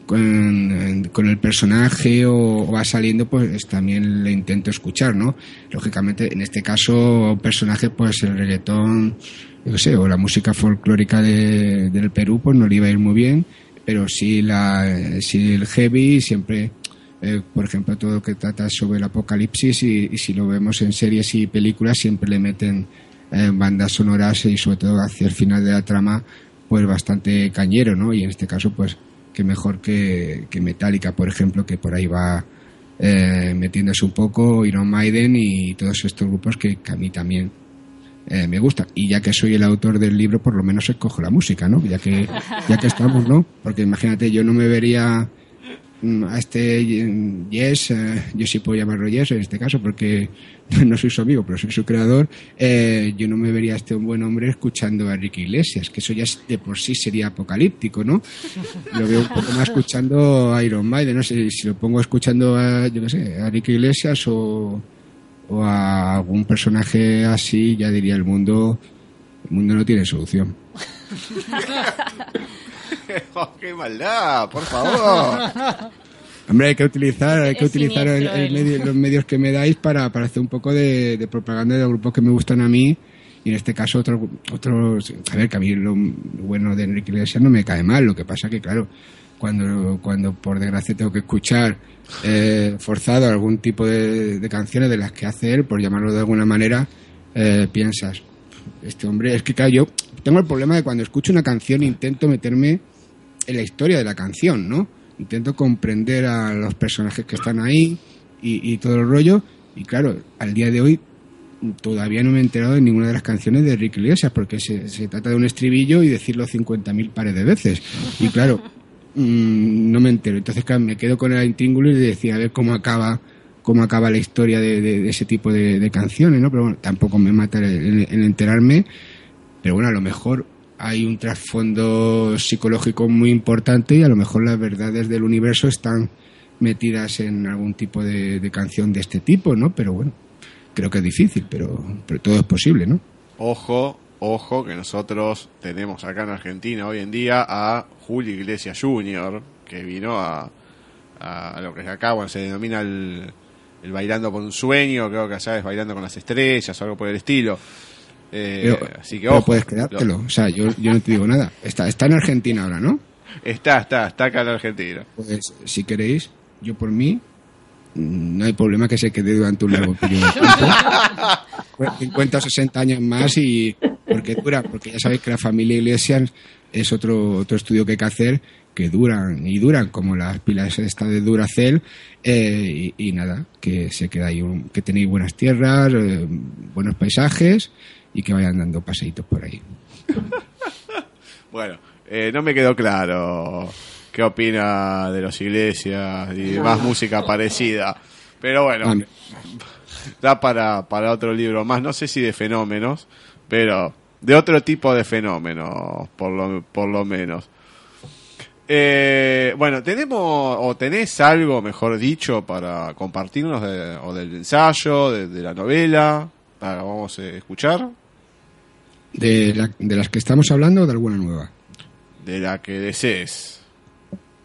con, con, el personaje o, va saliendo, pues también le intento escuchar, ¿no? Lógicamente, en este caso, un personaje, pues el reggaetón yo sé, o la música folclórica de, del Perú, pues no le iba a ir muy bien, pero sí, la, sí el heavy siempre, eh, por ejemplo, todo lo que trata sobre el apocalipsis y, si lo vemos en series y películas, siempre le meten eh, bandas sonoras y sobre todo hacia el final de la trama, pues bastante cañero, ¿no? Y en este caso, pues, que mejor que, que Metallica, por ejemplo, que por ahí va eh, metiéndose un poco, Iron Maiden y todos estos grupos que a mí también eh, me gusta. Y ya que soy el autor del libro, por lo menos escojo la música, ¿no? Ya que, ya que estamos, ¿no? Porque imagínate, yo no me vería a este Yes, eh, yo sí puedo llamarlo Yes en este caso, porque no soy su amigo, pero soy su creador, eh, yo no me vería a este buen hombre escuchando a Ricky Iglesias, que eso ya de por sí sería apocalíptico, ¿no? Lo veo un poco más escuchando a Iron Maiden, no sé si lo pongo escuchando a, yo qué sé, a Ricky Iglesias o o a algún personaje así, ya diría el mundo, el mundo no tiene solución. Oh, ¡Qué maldad! ¡Por favor! Hombre, hay que utilizar, hay que utilizar los medios que me dais para, para hacer un poco de, propaganda de los grupos que me gustan a mí y en este caso otros, otros a ver, que a mí lo bueno de Enrique Iglesias no me cae mal, lo que pasa que claro, cuando, cuando por desgracia tengo que escuchar eh, forzado algún tipo de, canciones de las que hace él, por llamarlo de alguna manera, eh, piensas, este hombre, es que claro, yo tengo el problema de cuando escucho una canción intento meterme en la historia de la canción, ¿no? Intento comprender a los personajes que están ahí y, todo el rollo, y claro, al día de hoy todavía no me he enterado de ninguna de las canciones de Rick Iglesias, porque se, trata de un estribillo y decirlo 50.000 pares de veces. Y claro, Mm, no me entero. Entonces, claro, me quedo con el intríngulo y decía a ver cómo acaba cómo acaba la historia de, ese tipo de, canciones, ¿no? Pero bueno, tampoco me mata el, enterarme. Pero bueno, a lo mejor hay un trasfondo psicológico muy importante y a lo mejor las verdades del universo están metidas en algún tipo de, canción de este tipo, ¿no? Pero bueno, creo que es difícil, pero, pero todo es posible, ¿no? Ojo, ojo, que nosotros tenemos acá en Argentina hoy en día a Julio Iglesias Jr., que vino a, a lo que acá bueno, se denomina el, Bailando por un Sueño, creo que allá es Bailando con las Estrellas o algo por el estilo. Eh, así que ojo. puedes quedártelo, o sea, yo, yo no te digo nada. Está, está en Argentina ahora, ¿no? Está, está, está acá en Argentina. Pues si queréis, yo por mí, mm, no hay problema que se quede durante un largo periodo de tiempo. 50 o 60 años más y porque dura, porque ya sabéis que la familia Iglesias es otro, otro estudio que hay que hacer que duran y duran como las pilas esta de Duracell eh, y, nada que se queda ahí que tenéis buenas tierras eh, buenos paisajes y que vayan dando paseitos por ahí. Bueno eh, no me quedó claro qué opina de los iglesias y de más música parecida pero bueno da para, para otro libro más no sé si de fenómenos pero de otro tipo de fenómenos por lo, por lo menos. Eh, bueno, tenemos o tenés algo, mejor dicho, para compartirnos o del ensayo, de, la novela, para vamos a escuchar. De, de las que estamos hablando o de alguna nueva? De la que desees.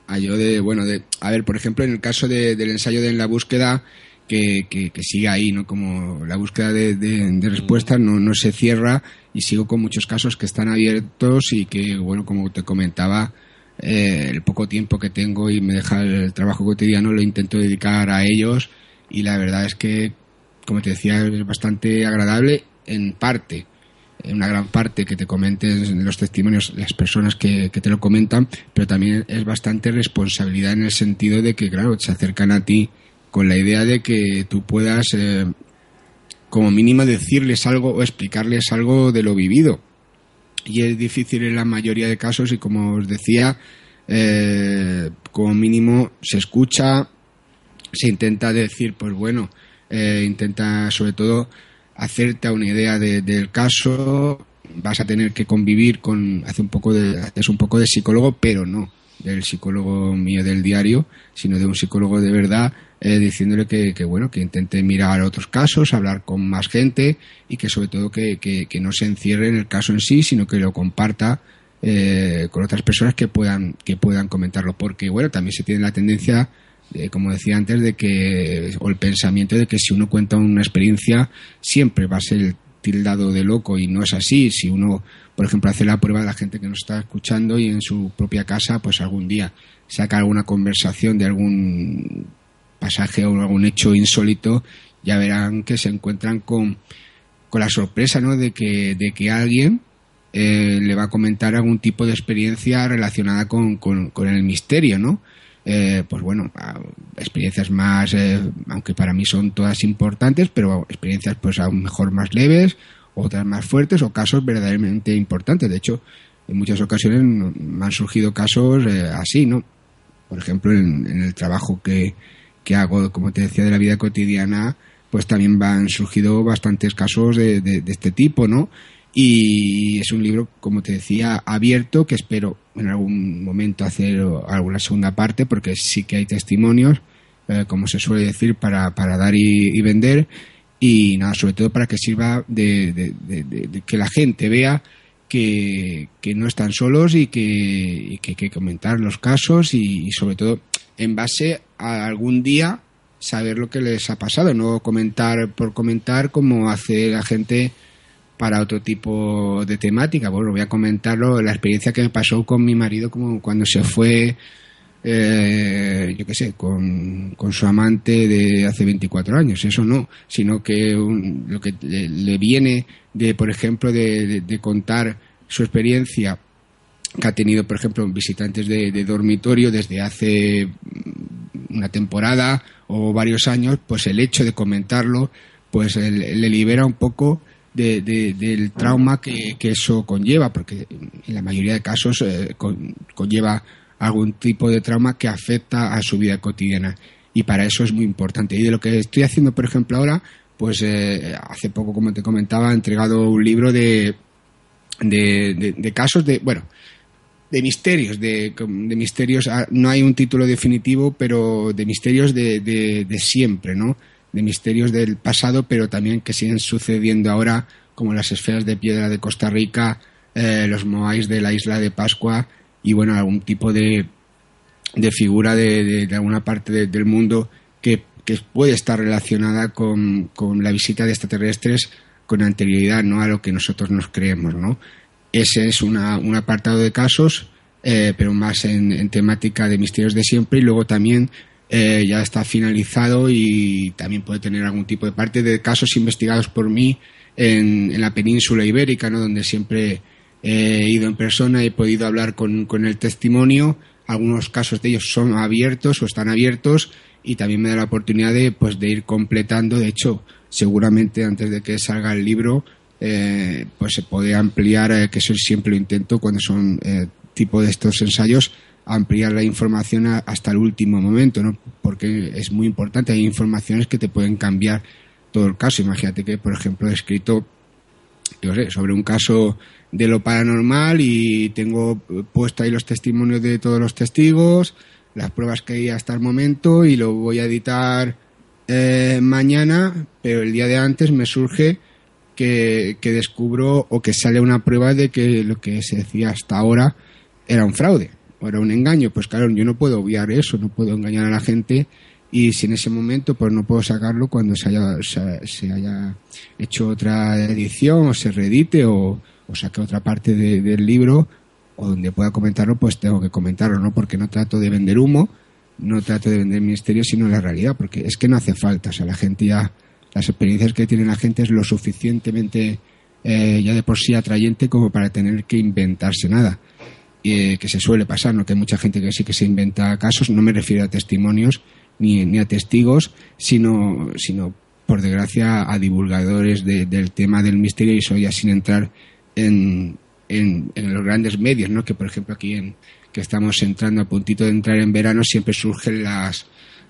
Ah, yo de, bueno, de, a ver, por ejemplo, en el caso del ensayo de En la búsqueda, que, que, sigue ahí, ¿no? Como la búsqueda de, de, respuestas no, no se cierra y sigo con muchos casos que están abiertos y que, bueno, como te comentaba, eh, el poco tiempo que tengo y me deja el trabajo cotidiano lo intento dedicar a ellos y la verdad es que, como te decía, es bastante agradable en parte, una gran parte que te comenten los testimonios las personas que, te lo comentan, pero también es bastante responsabilidad en el sentido de que, claro, se acercan a ti con la idea de que tú puedas, eh, como mínimo, decirles algo o explicarles algo de lo vivido. Y es difícil en la mayoría de casos y como os decía, eh, como mínimo se escucha, se intenta decir, pues bueno, eh, intenta sobre todo hacerte una idea del caso, vas a tener que convivir con, hace un poco de, haces un poco de psicólogo, pero no del psicólogo mío del diario, sino de un psicólogo de verdad eh, diciéndole que, bueno, que intente mirar otros casos, hablar con más gente y que sobre todo que, que, no se encierre en el caso en sí, sino que lo comparta eh, con otras personas que puedan, que puedan comentarlo. Porque, bueno, también se tiene la tendencia, como decía antes, de que, o el pensamiento de que si uno cuenta una experiencia, siempre va a ser tildado de loco y no es así. Si uno, por ejemplo, hace la prueba de la gente que nos está escuchando y en su propia casa, pues algún día saca alguna conversación de algún pasaje o algún hecho insólito, ya verán que se encuentran con, con la sorpresa ¿no? de, que, de que alguien eh, le va a comentar algún tipo de experiencia relacionada con, con, el misterio, ¿no? Eh, pues bueno, experiencias más, eh, aunque para mí son todas importantes, pero experiencias pues aún mejor más leves, otras más fuertes o casos verdaderamente importantes. De hecho, en muchas ocasiones me han surgido casos así, ¿no? Por ejemplo, en el trabajo que, que hago, como te decía, de la vida cotidiana, pues también van surgido bastantes casos de, de, este tipo, ¿no? Y es un libro, como te decía, abierto, que espero en algún momento hacer alguna segunda parte, porque sí que hay testimonios, eh, como se suele decir, para, para dar y, vender. Y nada, sobre todo para que sirva de, de que la gente vea que, que, no están solos y que, y que hay que comentar los casos y sobre todo en base a algún día saber lo que les ha pasado, no comentar por comentar como hace la gente para otro tipo de temática. Bueno, voy a comentarlo, la experiencia que me pasó con mi marido como cuando se fue, eh, yo qué sé, con, su amante de hace 24 años. Eso no, sino que lo que le, viene de, por ejemplo, de contar su experiencia que ha tenido, por ejemplo, visitantes de, dormitorio desde hace una temporada o varios años, pues el hecho de comentarlo, pues le libera un poco del trauma que, eso conlleva, porque en la mayoría de casos eh, conlleva algún tipo de trauma que afecta a su vida cotidiana. y para eso es muy importante. Y de lo que estoy haciendo, por ejemplo, ahora, pues eh, hace poco, como te comentaba, he entregado un libro de, de, de, casos de, bueno, de misterios, de, de, misterios, ah, no hay un título definitivo, pero de misterios de, de, siempre, ¿no? De misterios del pasado, pero también que siguen sucediendo ahora, como las esferas de piedra de Costa Rica, eh, los moais de la isla de Pascua y, bueno, algún tipo de, de figura de, alguna parte del mundo que, que, puede estar relacionada con, con la visita de extraterrestres con anterioridad, ¿no? A lo que nosotros nos creemos, ¿no? Ese es un apartado de casos, eh, pero más en, temática de misterios de siempre y luego también eh, ya está finalizado y también puede tener algún tipo de parte de casos investigados por mí en, la península ibérica, ¿no? donde siempre he ido en persona y he podido hablar con, con, el testimonio. Algunos casos de ellos son abiertos o están abiertos y también me da la oportunidad de, pues, de ir completando. De hecho, seguramente antes de que salga el libro eh, pues se puede ampliar, eh, que eso siempre lo intento cuando son eh, tipo de estos ensayos, ampliar la información hasta el último momento, ¿no? Porque es muy importante, hay informaciones que te pueden cambiar todo el caso. Imagínate que, por ejemplo, he escrito sobre un caso de lo paranormal y tengo puesto ahí los testimonios de todos los testigos, las pruebas que hay hasta el momento y lo voy a editar mañana, pero el día de antes me surge que, descubro o que sale una prueba de que lo que se decía hasta ahora era un fraude o era un engaño. Pues claro, yo no puedo obviar eso, no puedo engañar a la gente y si en ese momento pues no puedo sacarlo cuando se haya, se, haya hecho otra edición o se reedite o, o saque otra parte del libro o donde pueda comentarlo, pues tengo que comentarlo, ¿no? Porque no trato de vender humo, no trato de vender misterio, sino la realidad, porque es que no hace falta, o sea, la gente ya las experiencias que tiene la gente es lo suficientemente eh, ya de por sí atrayente como para tener que inventarse nada. Eh, que se suele pasar, ¿no? Que hay mucha gente que sí que se inventa casos, no me refiero a testimonios ni, ni a testigos, sino, sino, por desgracia, a divulgadores del tema del misterio y eso ya sin entrar en, en, en, los grandes medios, ¿no? Que, por ejemplo, aquí en, que estamos entrando a puntito de entrar en verano, siempre surgen las,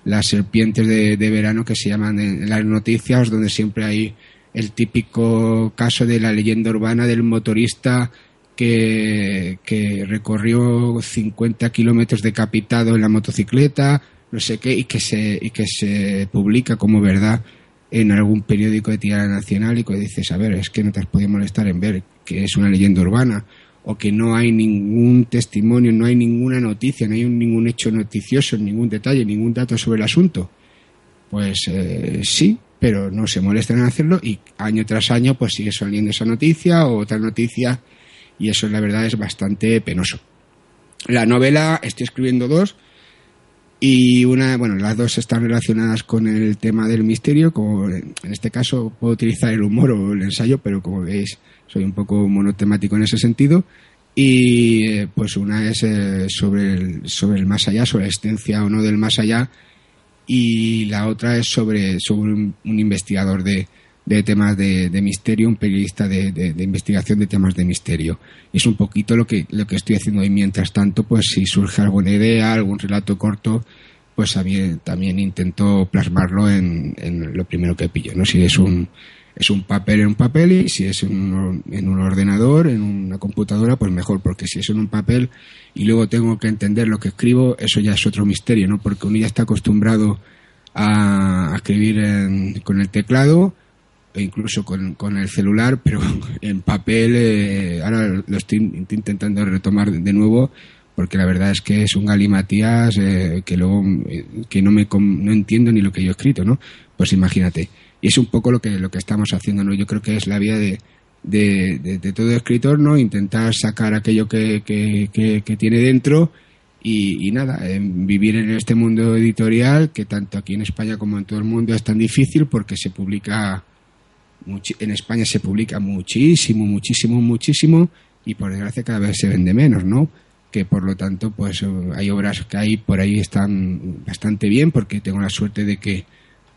las serpientes de, verano que se llaman en las noticias, donde siempre hay el típico caso de la leyenda urbana del motorista que, recorrió 50 kilómetros decapitado en la motocicleta, no sé qué, y que se, y que se publica como verdad en algún periódico de tirada nacional y que dices, a ver, es que no te has podido molestar en ver que es una leyenda urbana o que no hay ningún testimonio, no hay ninguna noticia, no hay ningún hecho noticioso, ningún detalle, ningún dato sobre el asunto. Pues eh, sí, pero no se molestan en hacerlo y año tras año pues sigue saliendo esa noticia o otra noticia y eso la verdad es bastante penoso. La novela, estoy escribiendo dos y una, bueno, las dos están relacionadas con el tema del misterio, como en este caso puedo utilizar el humor o el ensayo, pero como veis soy un poco monotemático en ese sentido. Y eh, pues una es eh, sobre, el, sobre el más allá, sobre la existencia o no del más allá, y la otra es sobre, sobre un, investigador de, de temas de, misterio, un periodista de, investigación de temas de misterio. Es un poquito lo que, lo que estoy haciendo y mientras tanto, pues si surge alguna idea, algún relato corto, pues también, intento plasmarlo en, en lo primero que pillo, ¿no? Si es un, es un papel en un papel y si es en un, en un ordenador, en una computadora, pues mejor, porque si es en un papel y luego tengo que entender lo que escribo, eso ya es otro misterio, ¿no? Porque uno ya está acostumbrado a, escribir con el teclado e incluso con, con, el celular, pero en papel eh, ahora lo estoy intentando retomar de nuevo porque la verdad es que es un galimatías eh, que luego eh, que no me no entiendo ni lo que yo he escrito, ¿no? Pues imagínate. Y es un poco lo que, lo que estamos haciendo, ¿no? Yo creo que es la vía de, de, todo escritor, ¿no? Intentar sacar aquello que, que, tiene dentro y, nada, vivir en este mundo editorial que tanto aquí en España como en todo el mundo es tan difícil porque se publica, en España se publica muchísimo, muchísimo, muchísimo y por desgracia cada vez se vende menos, ¿no? que por lo tanto pues hay obras que hay por ahí están bastante bien porque tengo la suerte de que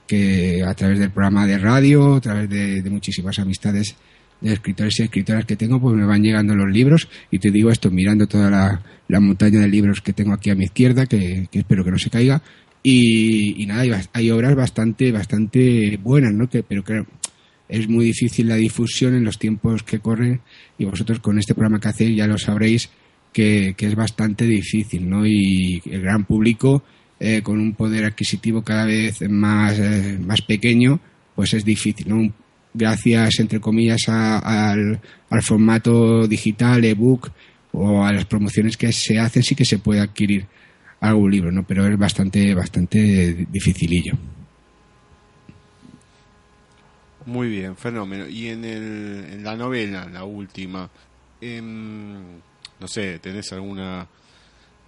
que a través del programa de radio, a través de, muchísimas amistades de escritores y escritoras que tengo, pues me van llegando los libros y te digo esto mirando toda la, montaña de libros que tengo aquí a mi izquierda, que, espero que no se caiga, Y, nada, hay, obras bastante, bastante buenas, ¿no? Que, pero claro, es muy difícil la difusión en los tiempos que corren y vosotros con este programa que hacéis ya lo sabréis que, es bastante difícil, ¿no? Y el gran público eh, con un poder adquisitivo cada vez más, eh, más pequeño, pues es difícil, ¿no? Gracias, entre comillas, al, al formato digital, ebook o a las promociones que se hacen, sí que se puede adquirir algún libro, ¿no? Pero es bastante, bastante dificilillo. Muy bien, fenómeno. Y en, el, en la novela, la última, em, no sé, ¿tenés alguna,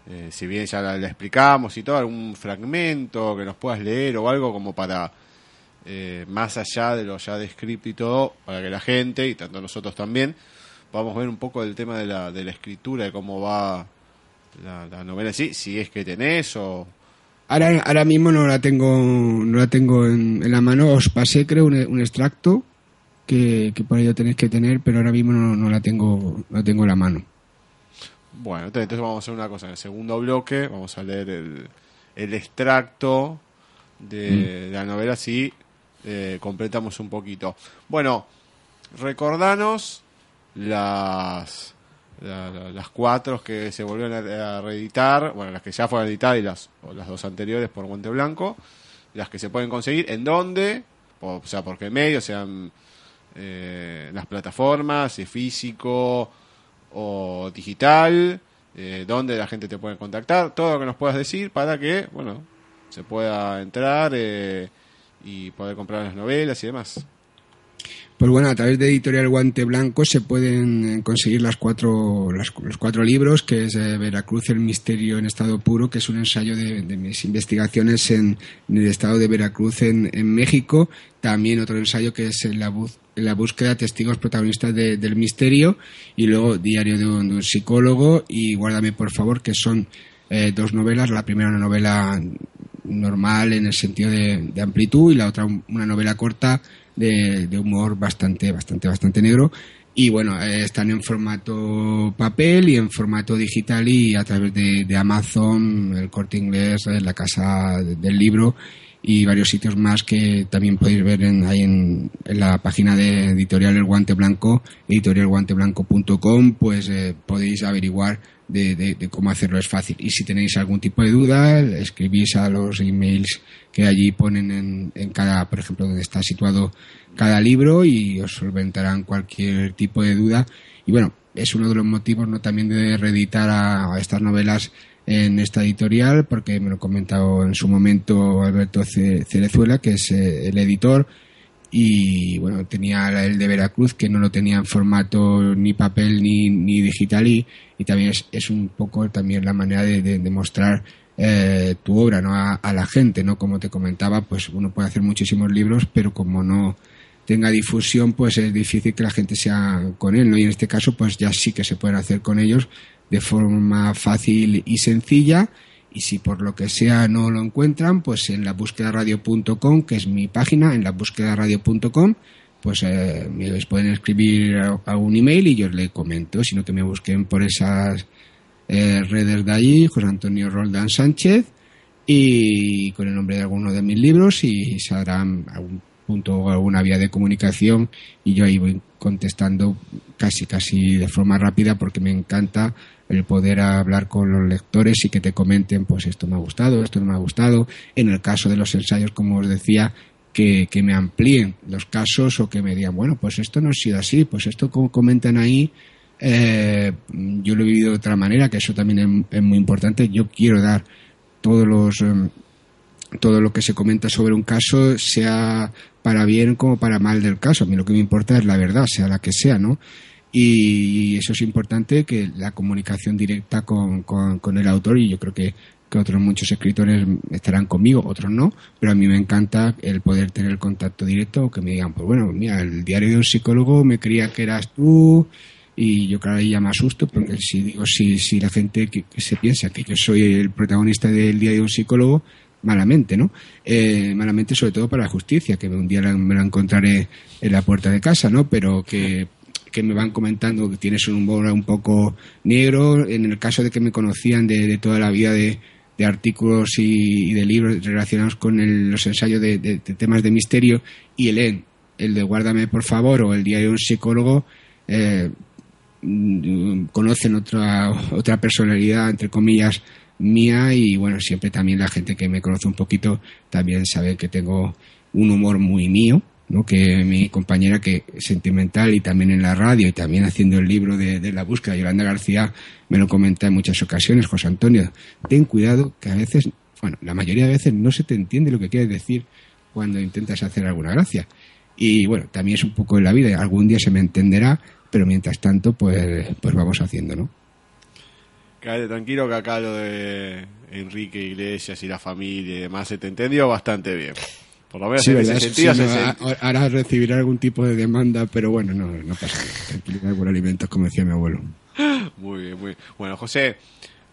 eh, si bien ya la, explicamos y todo, algún fragmento que nos puedas leer o algo como para, eh, más allá de lo ya descrito y todo, para que la gente, y tanto nosotros también, podamos ver un poco el tema de la, de la escritura, de cómo va la, novela sí, si es que tenés o... Ahora, ahora mismo no la tengo no la tengo en, la mano. Os pasé, creo, un, extracto que, por ello tenéis que tener, pero ahora mismo no, la tengo no la tengo en la mano. Bueno, entonces vamos a hacer una cosa. En el segundo bloque vamos a leer el, el extracto de, mm. la novela, así eh, completamos un poquito. Bueno, recordanos las las cuatro que se volvieron a, reeditar, bueno, las que ya fueron editadas y las, las dos anteriores por Guante Blanco, las que se pueden conseguir, en dónde, o, sea, por qué medio, sean eh, las plataformas, si físico o digital, eh, dónde la gente te puede contactar, todo lo que nos puedas decir para que, bueno, se pueda entrar eh, y poder comprar las novelas y demás. Pues bueno, a través de Editorial Guante Blanco se pueden eh, conseguir las cuatro, los cuatro libros, que es eh, Veracruz, el misterio en estado puro, que es un ensayo de, mis investigaciones en, el estado de Veracruz en, México. También otro ensayo que es la, la búsqueda de testigos protagonistas del misterio. Y luego Diario de un, psicólogo y Guárdame por favor, que son eh, dos novelas. La primera una novela normal en el sentido de amplitud y la otra una novela corta de, humor bastante, bastante, bastante negro. Y bueno, eh, están en formato papel y en formato digital y a través de, Amazon, el corte inglés, eh, la casa del libro y varios sitios más que también podéis ver en, ahí en, la página de Editorial El Guante Blanco, editorialguanteblanco.com, pues eh, podéis averiguar de, cómo hacerlo es fácil. Y si tenéis algún tipo de duda, escribís a los emails que allí ponen en, cada, por ejemplo, donde está situado cada libro y os solventarán cualquier tipo de duda. Y bueno, es uno de los motivos no también de reeditar a, estas novelas en esta editorial, porque me lo comentado en su momento Alberto Cerezuela, que es eh, el editor, y bueno, tenía el de Veracruz que no lo tenía en formato ni papel ni, ni digital y, y también es, es, un poco también la manera de, de, mostrar eh, tu obra ¿no? A, la gente, ¿no? Como te comentaba, pues uno puede hacer muchísimos libros, pero como no tenga difusión, pues es difícil que la gente sea con él, ¿no? Y en este caso, pues ya sí que se pueden hacer con ellos de forma fácil y sencilla y si por lo que sea no lo encuentran, pues en la radio.com, que es mi página, en la radio.com, pues eh, me pueden escribir algún email y yo les comento, sino que me busquen por esas eh, redes de allí, José Antonio Roldán Sánchez, y con el nombre de alguno de mis libros y saldrán algún punto o alguna vía de comunicación y yo ahí voy contestando casi casi de forma rápida porque me encanta el poder hablar con los lectores y que te comenten, pues esto me ha gustado, esto no me ha gustado. En el caso de los ensayos, como os decía, que, me amplíen los casos o que me digan, bueno, pues esto no ha sido así, pues esto como comentan ahí, eh, yo lo he vivido de otra manera, que eso también es, muy importante. Yo quiero dar todos los em, todo lo que se comenta sobre un caso, sea para bien como para mal del caso. A mí lo que me importa es la verdad, sea la que sea, ¿no? y eso es importante que la comunicación directa con, con, el autor y yo creo que, que, otros muchos escritores estarán conmigo, otros no, pero a mí me encanta el poder tener el contacto directo que me digan, pues bueno, mira, el diario de un psicólogo me creía que eras tú y yo cada día me asusto porque si digo si, si la gente que, se piensa que yo soy el protagonista del diario de un psicólogo malamente, ¿no? Eh, malamente sobre todo para la justicia, que un día me la encontraré en la puerta de casa, ¿no? Pero que que me van comentando que tienes un humor un poco negro. En el caso de que me conocían de, toda la vida de, de artículos y, de libros relacionados con los ensayos de, temas de misterio y leen el de Guárdame por favor o el diario de un psicólogo, eh, mm, conocen otra, otra personalidad, entre comillas, mía y bueno, siempre también la gente que me conoce un poquito también sabe que tengo un humor muy mío, ¿no? que mi compañera que sentimental y también en la radio y también haciendo el libro de, de, la búsqueda, Yolanda García, me lo comenta en muchas ocasiones, José Antonio, ten cuidado que a veces, bueno, la mayoría de veces no se te entiende lo que quieres decir cuando intentas hacer alguna gracia. Y bueno, también es un poco en la vida, algún día se me entenderá, pero mientras tanto, pues, pues vamos haciendo, ¿no? Cállate tranquilo que acá lo de Enrique Iglesias y la familia y demás se te entendió bastante bien. Por lo menos en ese sentido Ahora recibirá algún tipo de demanda, pero bueno, no, no pasa nada. Tranquilidad por alimentos, como decía mi abuelo. Muy bien, muy bien. Bueno, José,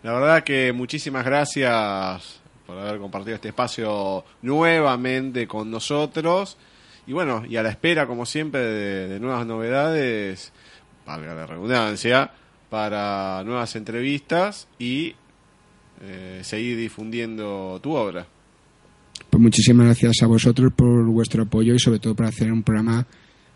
la verdad que muchísimas gracias por haber compartido este espacio nuevamente con nosotros. Y bueno, y a la espera, como siempre, de, nuevas novedades, valga la redundancia, para nuevas entrevistas y eh, seguir difundiendo tu obra. Pues muchísimas gracias a vosotros por vuestro apoyo y sobre todo por hacer un programa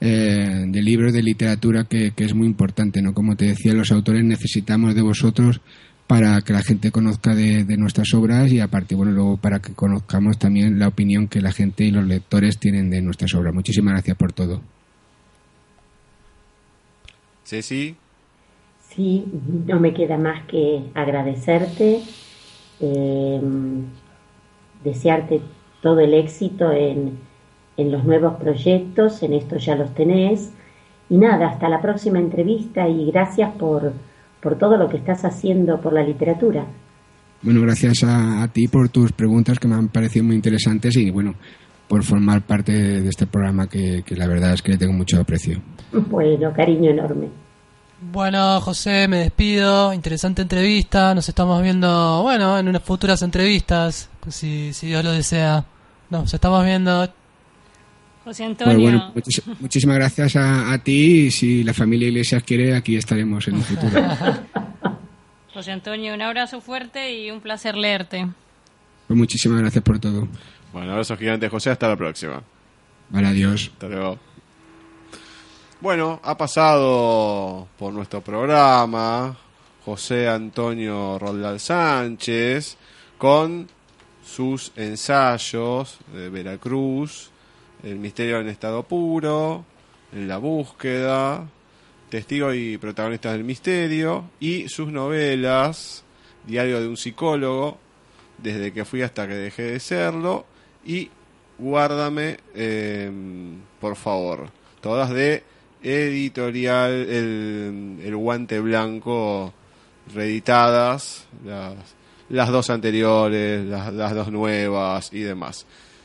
eh, de libros de literatura que, que, es muy importante, ¿no? Como te decía, los autores necesitamos de vosotros para que la gente conozca de, nuestras obras y aparte, bueno, luego para que conozcamos también la opinión que la gente y los lectores tienen de nuestras obras. Muchísimas gracias por todo. Ceci. Sí, no me queda más que agradecerte, eh, desearte todo el éxito en, en los nuevos proyectos, en esto ya los tenés. Y nada, hasta la próxima entrevista y gracias por por todo lo que estás haciendo por la literatura. Bueno, gracias a, ti por tus preguntas que me han parecido muy interesantes y bueno, por formar parte de este programa que, la verdad es que le tengo mucho aprecio. Bueno, cariño enorme. Bueno, José, me despido. Interesante entrevista. Nos estamos viendo, bueno, en unas futuras entrevistas, si, si Dios lo desea. Nos estamos viendo. José Antonio. muchísimas gracias a, ti y si la familia Iglesias quiere, aquí estaremos en el futuro. José Antonio, un abrazo fuerte y un placer leerte. Pues muchísimas gracias por todo. Bueno, abrazo gigante, José. Hasta la próxima. Vale, adiós. Hasta luego. Bueno, ha pasado por nuestro programa José Antonio Roldal Sánchez con sus ensayos de Veracruz el misterio en estado puro, en la búsqueda, testigo y protagonista del misterio, y sus novelas, Diario de un psicólogo, desde que fui hasta que dejé de serlo, y Guárdame, em, por favor, todas de editorial El, el Guante Blanco, reeditadas, las, las dos anteriores, las, las dos nuevas y demás.